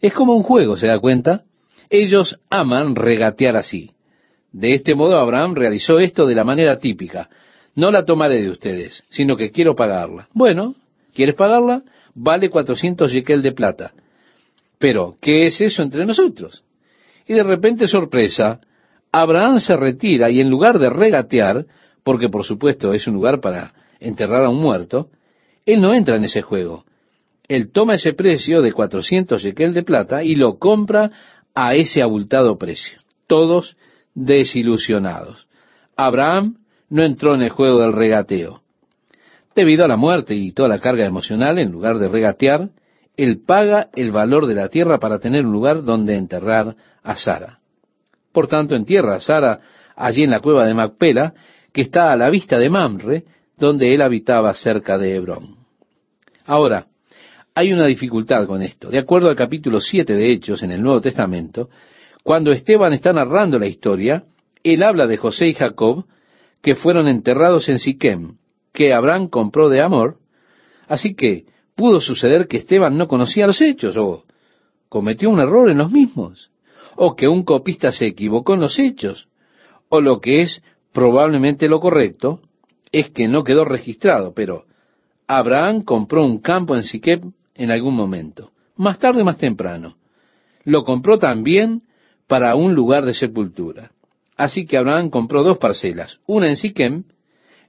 S1: Es como un juego, ¿se da cuenta? Ellos aman regatear así. De este modo Abraham realizó esto de la manera típica. No la tomaré de ustedes, sino que quiero pagarla. Bueno, ¿quieres pagarla? Vale 400 shekel de plata. Pero, ¿qué es eso entre nosotros? Y de repente, sorpresa, Abraham se retira y en lugar de regatear, porque por supuesto es un lugar para enterrar a un muerto, él no entra en ese juego. Él toma ese precio de 400 shekel de plata y lo compra a ese abultado precio. Todos desilusionados. Abraham no entró en el juego del regateo. Debido a la muerte y toda la carga emocional, en lugar de regatear, él paga el valor de la tierra para tener un lugar donde enterrar a Sara. Por tanto, entierra a Sara allí en la cueva de Macpela, que está a la vista de Mamre, donde él habitaba cerca de Hebrón. Ahora, hay una dificultad con esto. De acuerdo al capítulo 7 de Hechos en el Nuevo Testamento, cuando Esteban está narrando la historia, él habla de José y Jacob que fueron enterrados en Siquem, que Abraham compró de Amor, así que pudo suceder que Esteban no conocía los hechos, o cometió un error en los mismos, o que un copista se equivocó en los hechos, o lo que es probablemente lo correcto, es que no quedó registrado, pero Abraham compró un campo en Siquem en algún momento, más tarde más temprano. Lo compró también para un lugar de sepultura. Así que Abraham compró dos parcelas, una en Siquem,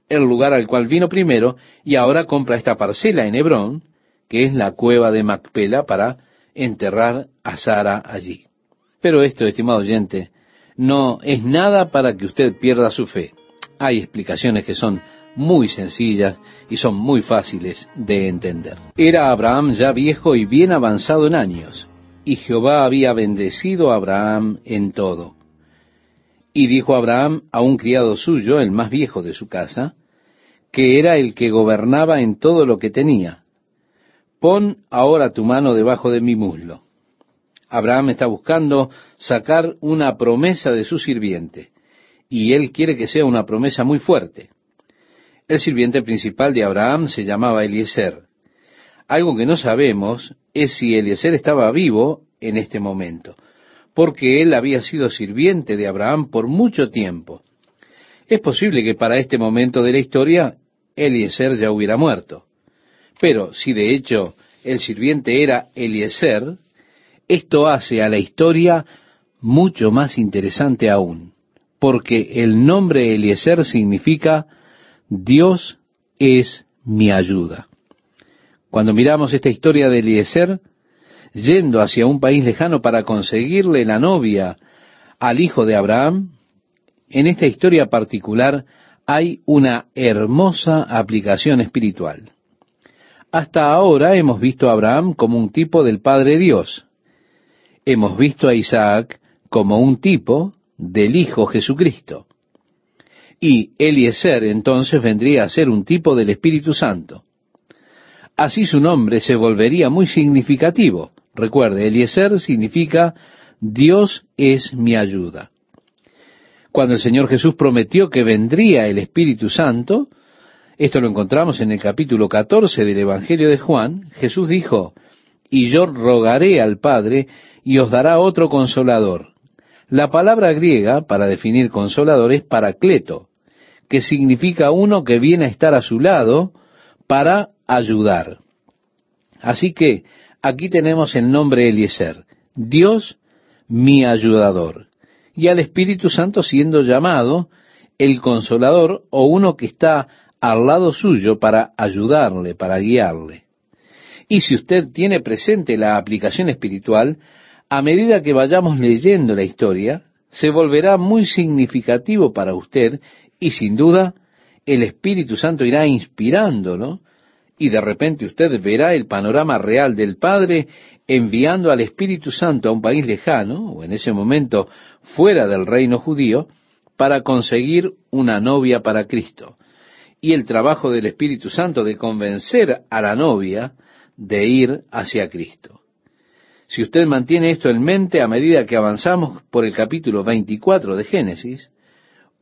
S1: el lugar al cual vino primero, y ahora compra esta parcela en Hebrón, que es la cueva de Macpela, para enterrar a Sara allí. Pero esto, estimado oyente, no es nada para que usted pierda su fe. Hay explicaciones que son muy sencillas y son muy fáciles de entender. Era Abraham ya viejo y bien avanzado en años, y Jehová había bendecido a Abraham en todo. Y dijo Abraham a un criado suyo, el más viejo de su casa, que era el que gobernaba en todo lo que tenía, pon ahora tu mano debajo de mi muslo. Abraham está buscando sacar una promesa de su sirviente, y él quiere que sea una promesa muy fuerte. El sirviente principal de Abraham se llamaba Eliezer. Algo que no sabemos es si Eliezer estaba vivo en este momento porque él había sido sirviente de Abraham por mucho tiempo. Es posible que para este momento de la historia Eliezer ya hubiera muerto. Pero si de hecho el sirviente era Eliezer, esto hace a la historia mucho más interesante aún, porque el nombre Eliezer significa Dios es mi ayuda. Cuando miramos esta historia de Eliezer, yendo hacia un país lejano para conseguirle la novia al hijo de Abraham, en esta historia particular hay una hermosa aplicación espiritual. Hasta ahora hemos visto a Abraham como un tipo del Padre Dios. Hemos visto a Isaac como un tipo del Hijo Jesucristo. Y Eliezer entonces vendría a ser un tipo del Espíritu Santo. Así su nombre se volvería muy significativo. Recuerde, Eliezer significa Dios es mi ayuda. Cuando el Señor Jesús prometió que vendría el Espíritu Santo, esto lo encontramos en el capítulo 14 del Evangelio de Juan, Jesús dijo, y yo rogaré al Padre y os dará otro consolador. La palabra griega para definir consolador es paracleto, que significa uno que viene a estar a su lado para ayudar. Así que aquí tenemos el nombre Eliezer, Dios mi ayudador, y al Espíritu Santo siendo llamado el consolador o uno que está al lado suyo para ayudarle, para guiarle. Y si usted tiene presente la aplicación espiritual, a medida que vayamos leyendo la historia, se volverá muy significativo para usted y sin duda el Espíritu Santo irá inspirándolo y de repente usted verá el panorama real del Padre enviando al Espíritu Santo a un país lejano, o en ese momento fuera del reino judío, para conseguir una novia para Cristo. Y el trabajo del Espíritu Santo de convencer a la novia de ir hacia Cristo. Si usted mantiene esto en mente a medida que avanzamos por el capítulo 24 de Génesis,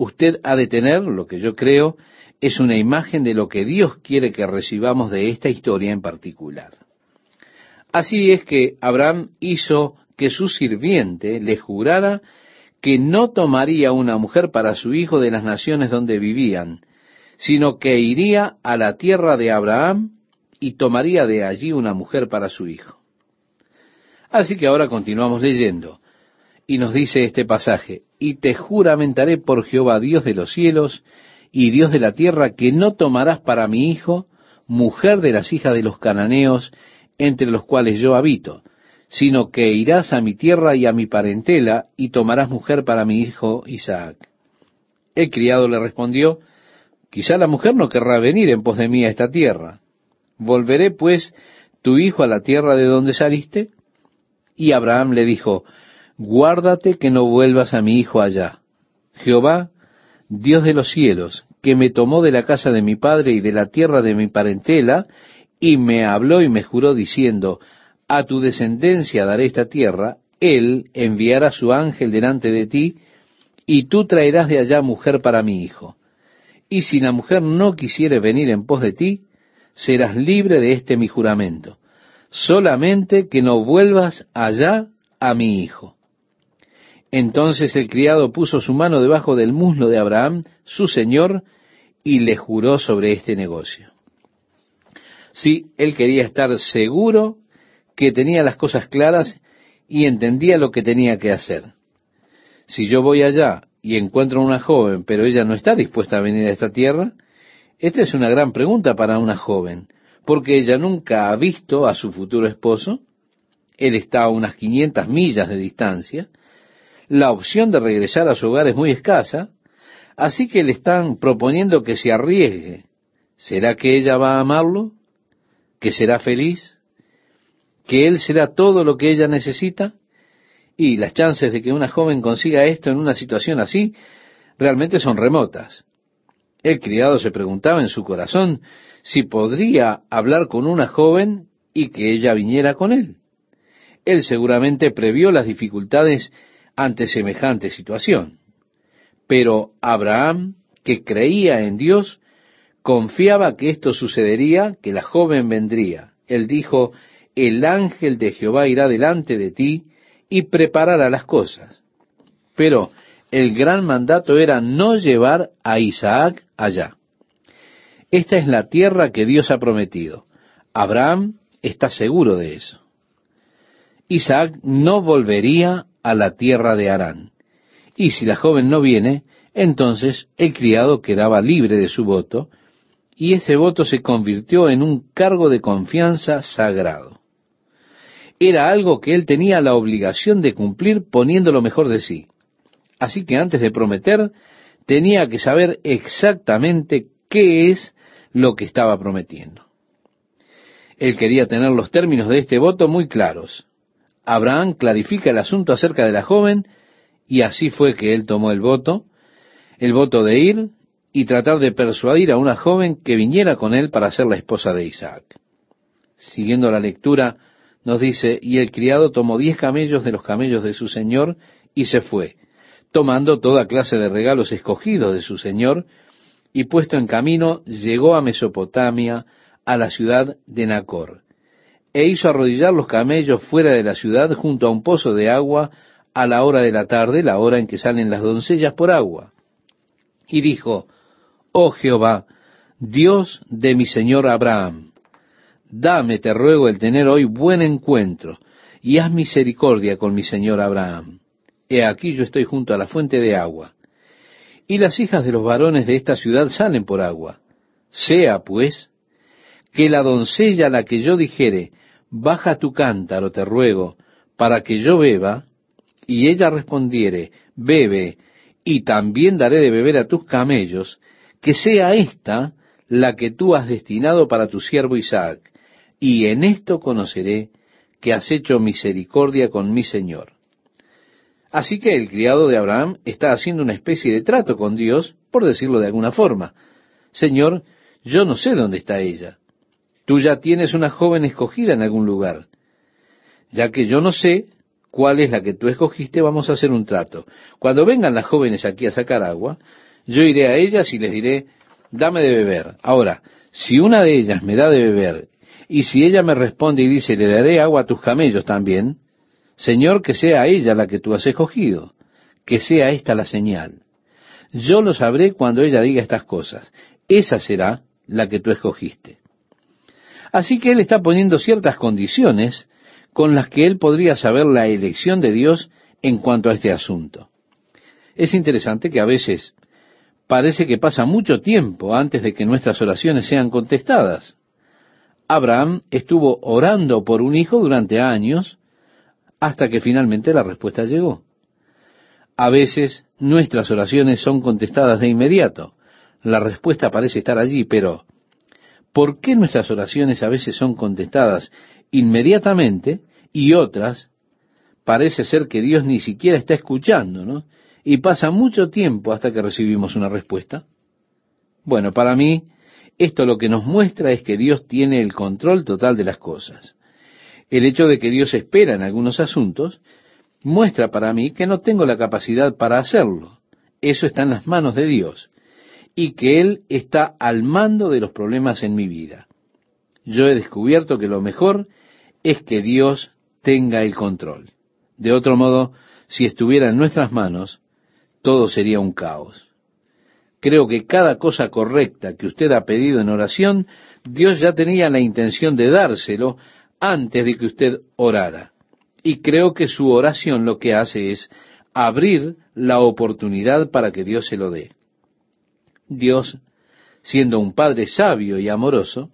S1: usted ha de tener lo que yo creo es una imagen de lo que Dios quiere que recibamos de esta historia en particular. Así es que Abraham hizo que su sirviente le jurara que no tomaría una mujer para su hijo de las naciones donde vivían, sino que iría a la tierra de Abraham y tomaría de allí una mujer para su hijo. Así que ahora continuamos leyendo, y nos dice este pasaje, y te juramentaré por Jehová Dios de los cielos, y Dios de la tierra, que no tomarás para mi hijo mujer de las hijas de los cananeos, entre los cuales yo habito, sino que irás a mi tierra y a mi parentela, y tomarás mujer para mi hijo Isaac. El criado le respondió, quizá la mujer no querrá venir en pos de mí a esta tierra. ¿Volveré pues tu hijo a la tierra de donde saliste? Y Abraham le dijo, guárdate que no vuelvas a mi hijo allá. Jehová Dios de los cielos, que me tomó de la casa de mi padre y de la tierra de mi parentela, y me habló y me juró diciendo, a tu descendencia daré esta tierra, él enviará su ángel delante de ti, y tú traerás de allá mujer para mi hijo. Y si la mujer no quisiere venir en pos de ti, serás libre de este mi juramento, solamente que no vuelvas allá a mi hijo. Entonces el criado puso su mano debajo del muslo de Abraham, su señor, y le juró sobre este negocio. Sí, él quería estar seguro que tenía las cosas claras y entendía lo que tenía que hacer. Si yo voy allá y encuentro a una joven, pero ella no está dispuesta a venir a esta tierra, esta es una gran pregunta para una joven, porque ella nunca ha visto a su futuro esposo, él está a unas 500 millas de distancia, la opción de regresar a su hogar es muy escasa, así que le están proponiendo que se arriesgue. ¿Será que ella va a amarlo? ¿Que será feliz? ¿Que él será todo lo que ella necesita? Y las chances de que una joven consiga esto en una situación así realmente son remotas. El criado se preguntaba en su corazón si podría hablar con una joven y que ella viniera con él. Él seguramente previó las dificultades ante semejante situación. Pero Abraham, que creía en Dios, confiaba que esto sucedería, que la joven vendría. Él dijo, el ángel de Jehová irá delante de ti y preparara las cosas. Pero el gran mandato era no llevar a Isaac allá. Esta es la tierra que Dios ha prometido. Abraham está seguro de eso. Isaac no volvería a la tierra de Harán. Y si la joven no viene, entonces el criado quedaba libre de su voto, y ese voto se convirtió en un cargo de confianza sagrado. Era algo que él tenía la obligación de cumplir poniendo lo mejor de sí. Así que antes de prometer, tenía que saber exactamente qué es lo que estaba prometiendo. Él quería tener los términos de este voto muy claros. Abraham clarifica el asunto acerca de la joven y así fue que él tomó el voto, el voto de ir y tratar de persuadir a una joven que viniera con él para ser la esposa de Isaac. Siguiendo la lectura, nos dice, y el criado tomó diez camellos de los camellos de su señor y se fue, tomando toda clase de regalos escogidos de su señor, y puesto en camino llegó a Mesopotamia, a la ciudad de Nacor, e hizo arrodillar los camellos fuera de la ciudad junto a un pozo de agua a la hora de la tarde, la hora en que salen las doncellas por agua. Y dijo, Oh Jehová, Dios de mi señor Abraham, dame, te ruego, el tener hoy buen encuentro, y haz misericordia con mi señor Abraham. He aquí yo estoy junto a la fuente de agua, y las hijas de los varones de esta ciudad salen por agua. Sea, pues, que la doncella a la que yo dijere, baja tu cántaro, te ruego, para que yo beba, y ella respondiere, bebe, y también daré de beber a tus camellos, que sea esta la que tú has destinado para tu siervo Isaac, y en esto conoceré que has hecho misericordia con mi Señor. Así que el criado de Abraham está haciendo una especie de trato con Dios, por decirlo de alguna forma. Señor, yo no sé dónde está ella. Tú ya tienes una joven escogida en algún lugar. Ya que yo no sé cuál es la que tú escogiste, vamos a hacer un trato. Cuando vengan las jóvenes aquí a sacar agua, yo iré a ellas y les diré, dame de beber. Ahora, si una de ellas me da de beber, y si ella me responde y dice, le daré agua a tus camellos también, Señor, que sea ella la que tú has escogido, que sea esta la señal. Yo lo sabré cuando ella diga estas cosas. Esa será la que tú escogiste. Así que él está poniendo ciertas condiciones con las que él podría saber la elección de Dios en cuanto a este asunto. Es interesante que a veces parece que pasa mucho tiempo antes de que nuestras oraciones sean contestadas. Abraham estuvo orando por un hijo durante años hasta que finalmente la respuesta llegó. A veces nuestras oraciones son contestadas de inmediato. La respuesta parece estar allí, pero ¿por qué nuestras oraciones a veces son contestadas inmediatamente y otras parece ser que Dios ni siquiera está escuchando, ¿no? y pasa mucho tiempo hasta que recibimos una respuesta? Bueno, para mí, esto lo que nos muestra es que Dios tiene el control total de las cosas. El hecho de que Dios espera en algunos asuntos muestra para mí que no tengo la capacidad para hacerlo. Eso está en las manos de Dios y que Él está al mando de los problemas en mi vida. Yo he descubierto que lo mejor es que Dios tenga el control. De otro modo, si estuviera en nuestras manos, todo sería un caos. Creo que cada cosa correcta que usted ha pedido en oración, Dios ya tenía la intención de dárselo antes de que usted orara. Y creo que su oración lo que hace es abrir la oportunidad para que Dios se lo dé. Dios, siendo un Padre sabio y amoroso,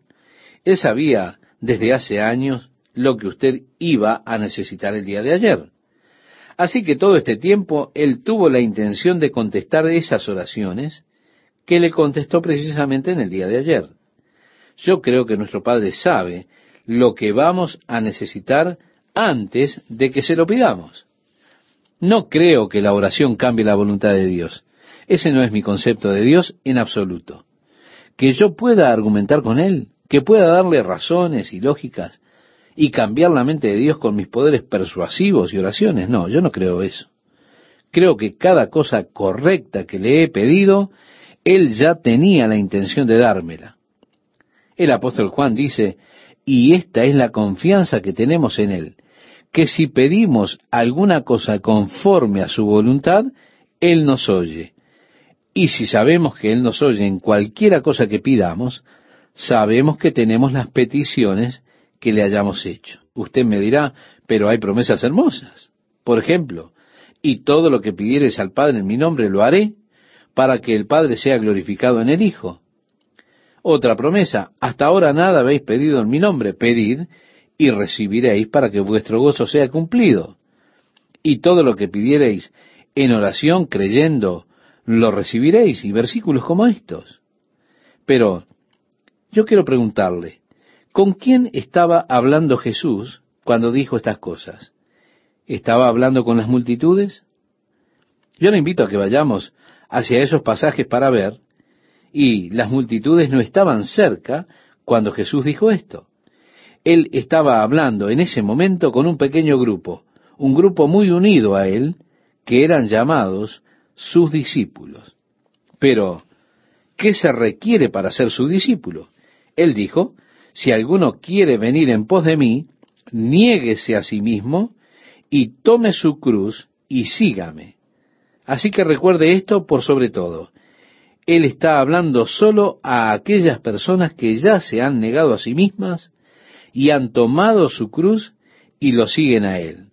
S1: Él sabía desde hace años lo que usted iba a necesitar el día de ayer. Así que todo este tiempo él tuvo la intención de contestar esas oraciones que le contestó precisamente en el día de ayer. Yo creo que nuestro Padre sabe lo que vamos a necesitar antes de que se lo pidamos. No creo que la oración cambie la voluntad de Dios. Ese no es mi concepto de Dios en absoluto. Que yo pueda argumentar con Él, que pueda darle razones y lógicas, y cambiar la mente de Dios con mis poderes persuasivos y oraciones. No, yo no creo eso. Creo que cada cosa correcta que le he pedido, Él ya tenía la intención de dármela. El apóstol Juan dice, y esta es la confianza que tenemos en Él, que si pedimos alguna cosa conforme a su voluntad, Él nos oye. Y si sabemos que Él nos oye en cualquiera cosa que pidamos, sabemos que tenemos las peticiones que le hayamos hecho. Usted me dirá, pero hay promesas hermosas. Por ejemplo, y todo lo que pidieres al Padre en mi nombre lo haré, para que el Padre sea glorificado en el Hijo. Otra promesa, hasta ahora nada habéis pedido en mi nombre, pedid y recibiréis para que vuestro gozo sea cumplido. Y todo lo que pidiereis en oración creyendo, lo recibiréis. Y versículos como estos. Pero yo quiero preguntarle, ¿con quién estaba hablando Jesús cuando dijo estas cosas? ¿Estaba hablando con las multitudes? Yo le invito a que vayamos hacia esos pasajes para ver, y las multitudes no estaban cerca cuando Jesús dijo esto. Él estaba hablando en ese momento con un pequeño grupo, un grupo muy unido a él, que eran llamados sus discípulos. Pero, ¿qué se requiere para ser su discípulo? Él dijo, si alguno quiere venir en pos de mí, niéguese a sí mismo y tome su cruz y sígame. Así que recuerde esto por sobre todo. Él está hablando solo a aquellas personas que ya se han negado a sí mismas y han tomado su cruz y lo siguen a Él.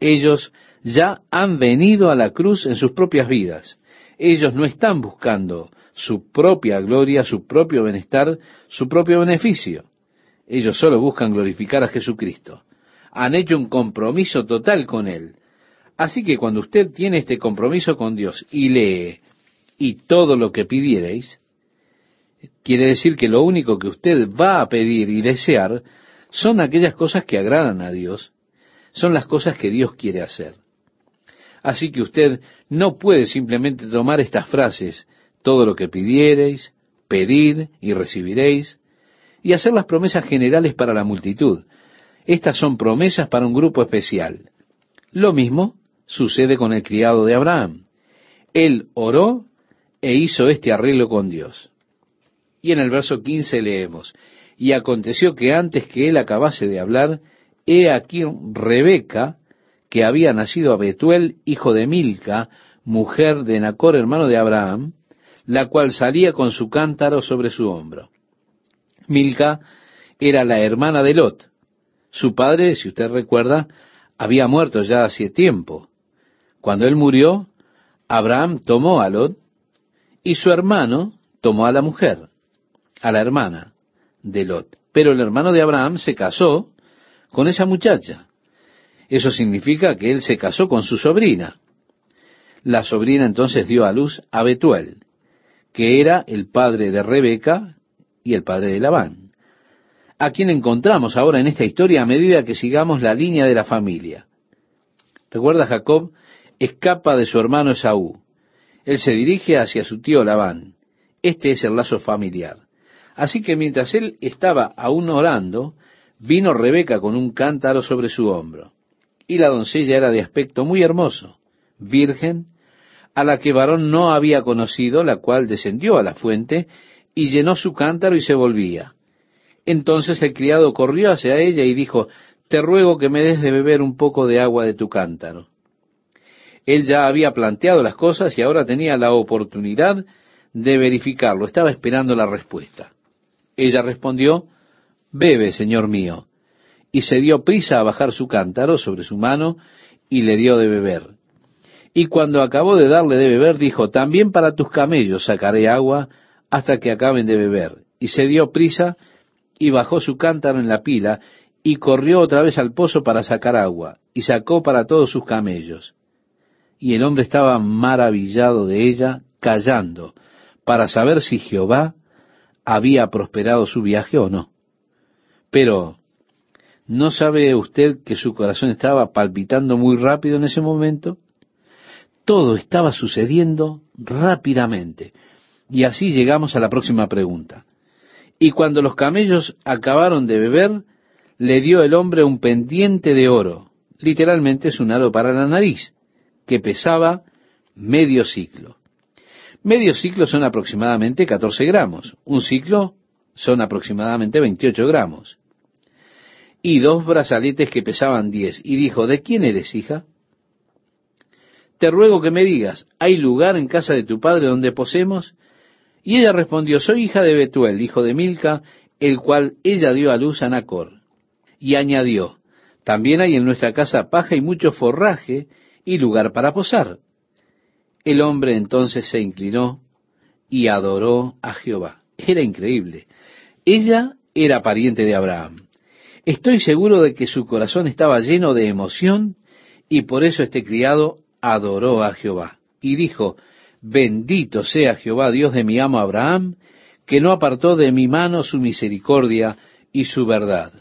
S1: Ellos ya han venido a la cruz en sus propias vidas. Ellos no están buscando su propia gloria, su propio bienestar, su propio beneficio. Ellos solo buscan glorificar a Jesucristo. Han hecho un compromiso total con Él. Así que cuando usted tiene este compromiso con Dios y lee, y todo lo que pidierais, quiere decir que lo único que usted va a pedir y desear son aquellas cosas que agradan a Dios, son las cosas que Dios quiere hacer. Así que usted no puede simplemente tomar estas frases, todo lo que pidiereis, pedid y recibiréis, y hacer las promesas generales para la multitud. Estas son promesas para un grupo especial. Lo mismo sucede con el criado de Abraham. Él oró e hizo este arreglo con Dios. Y en el verso 15 leemos, y aconteció que antes que él acabase de hablar, he aquí Rebeca, que había nacido a Betuel, hijo de Milca, mujer de Nacor, hermano de Abraham, la cual salía con su cántaro sobre su hombro. Milca era la hermana de Lot. Su padre, si usted recuerda, había muerto ya hace tiempo. Cuando él murió, Abraham tomó a Lot y su hermano tomó a la mujer, a la hermana de Lot. Pero el hermano de Abraham se casó con esa muchacha. Eso significa que él se casó con su sobrina. La sobrina entonces dio a luz a Betuel, que era el padre de Rebeca y el padre de Labán, a quien encontramos ahora en esta historia a medida que sigamos la línea de la familia. Recuerda Jacob escapa de su hermano Esaú. Él se dirige hacia su tío Labán. Este es el lazo familiar. Así que mientras él estaba aún orando, vino Rebeca con un cántaro sobre su hombro. Y la doncella era de aspecto muy hermoso, virgen, a la que varón no había conocido, la cual descendió a la fuente y llenó su cántaro y se volvía. Entonces el criado corrió hacia ella y dijo, Te ruego que me des de beber un poco de agua de tu cántaro. Él ya había planteado las cosas y ahora tenía la oportunidad de verificarlo. Estaba esperando la respuesta. Ella respondió, Bebe, señor mío. Y se dio prisa a bajar su cántaro sobre su mano y le dio de beber. Y cuando acabó de darle de beber, dijo, También para tus camellos sacaré agua hasta que acaben de beber. Y se dio prisa y bajó su cántaro en la pila y corrió otra vez al pozo para sacar agua, y sacó para todos sus camellos. Y el hombre estaba maravillado de ella, callando, para saber si Jehová había prosperado su viaje o no. Pero, ¿no sabe usted que su corazón estaba palpitando muy rápido en ese momento? Todo estaba sucediendo rápidamente. Y así llegamos a la próxima pregunta. Y cuando los camellos acabaron de beber, le dio el hombre un pendiente de oro. Literalmente es un aro para la nariz que pesaba medio ciclo. Medio ciclo son aproximadamente 14 gramos. Un ciclo son aproximadamente 28 gramos. Y dos brazaletes que pesaban diez. Y dijo, ¿de quién eres, hija? Te ruego que me digas, ¿hay lugar en casa de tu padre donde posemos? Y ella respondió, soy hija de Betuel, hijo de Milca, el cual ella dio a luz a Nacor. Y añadió, también hay en nuestra casa paja y mucho forraje y lugar para posar. El hombre entonces se inclinó y adoró a Jehová. Era increíble. Ella era pariente de Abraham. Estoy seguro de que su corazón estaba lleno de emoción y por eso este criado adoró a Jehová. Y dijo, bendito sea Jehová, Dios de mi amo Abraham, que no apartó de mi mano su misericordia y su verdad.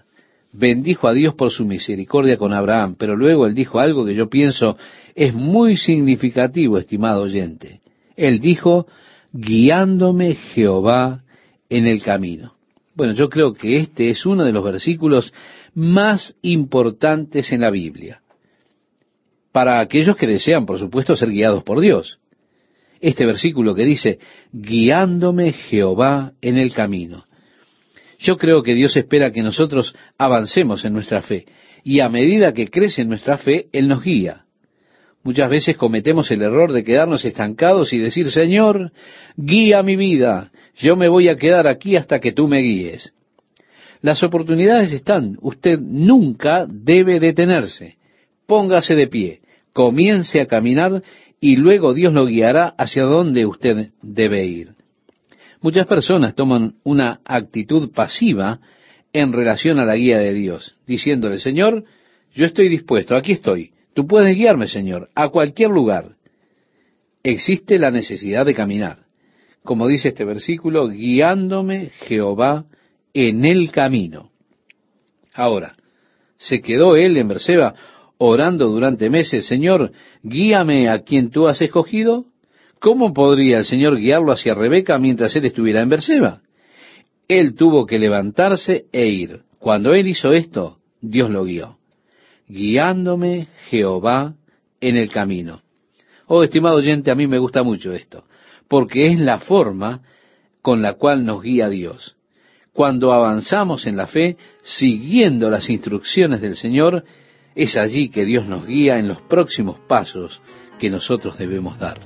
S1: Bendijo a Dios por su misericordia con Abraham, pero luego él dijo algo que yo pienso es muy significativo, estimado oyente. Él dijo, guiándome Jehová en el camino. Bueno, yo creo que este es uno de los versículos más importantes en la Biblia. Para aquellos que desean, por supuesto, ser guiados por Dios. Este versículo que dice, guiándome Jehová en el camino. Yo creo que Dios espera que nosotros avancemos en nuestra fe y a medida que crece nuestra fe, Él nos guía. Muchas veces cometemos el error de quedarnos estancados y decir, Señor, guía mi vida, yo me voy a quedar aquí hasta que tú me guíes. Las oportunidades están, usted nunca debe detenerse. Póngase de pie, comience a caminar y luego Dios lo guiará hacia donde usted debe ir. Muchas personas toman una actitud pasiva en relación a la guía de Dios, diciéndole, Señor, yo estoy dispuesto, aquí estoy, Tú puedes guiarme, Señor, a cualquier lugar. Existe la necesidad de caminar. Como dice este versículo, guiándome Jehová en el camino. Ahora, ¿se quedó él en Berseba orando durante meses, Señor, guíame a quien tú has escogido? ¿Cómo podría el Señor guiarlo hacia Rebeca mientras él estuviera en Berseba? Él tuvo que levantarse e ir. Cuando él hizo esto, Dios lo guió guiándome Jehová en el camino. Oh, estimado oyente, a mí me gusta mucho esto, porque es la forma con la cual nos guía Dios. Cuando avanzamos en la fe, siguiendo las instrucciones del Señor, es allí que Dios nos guía en los próximos pasos que nosotros debemos dar.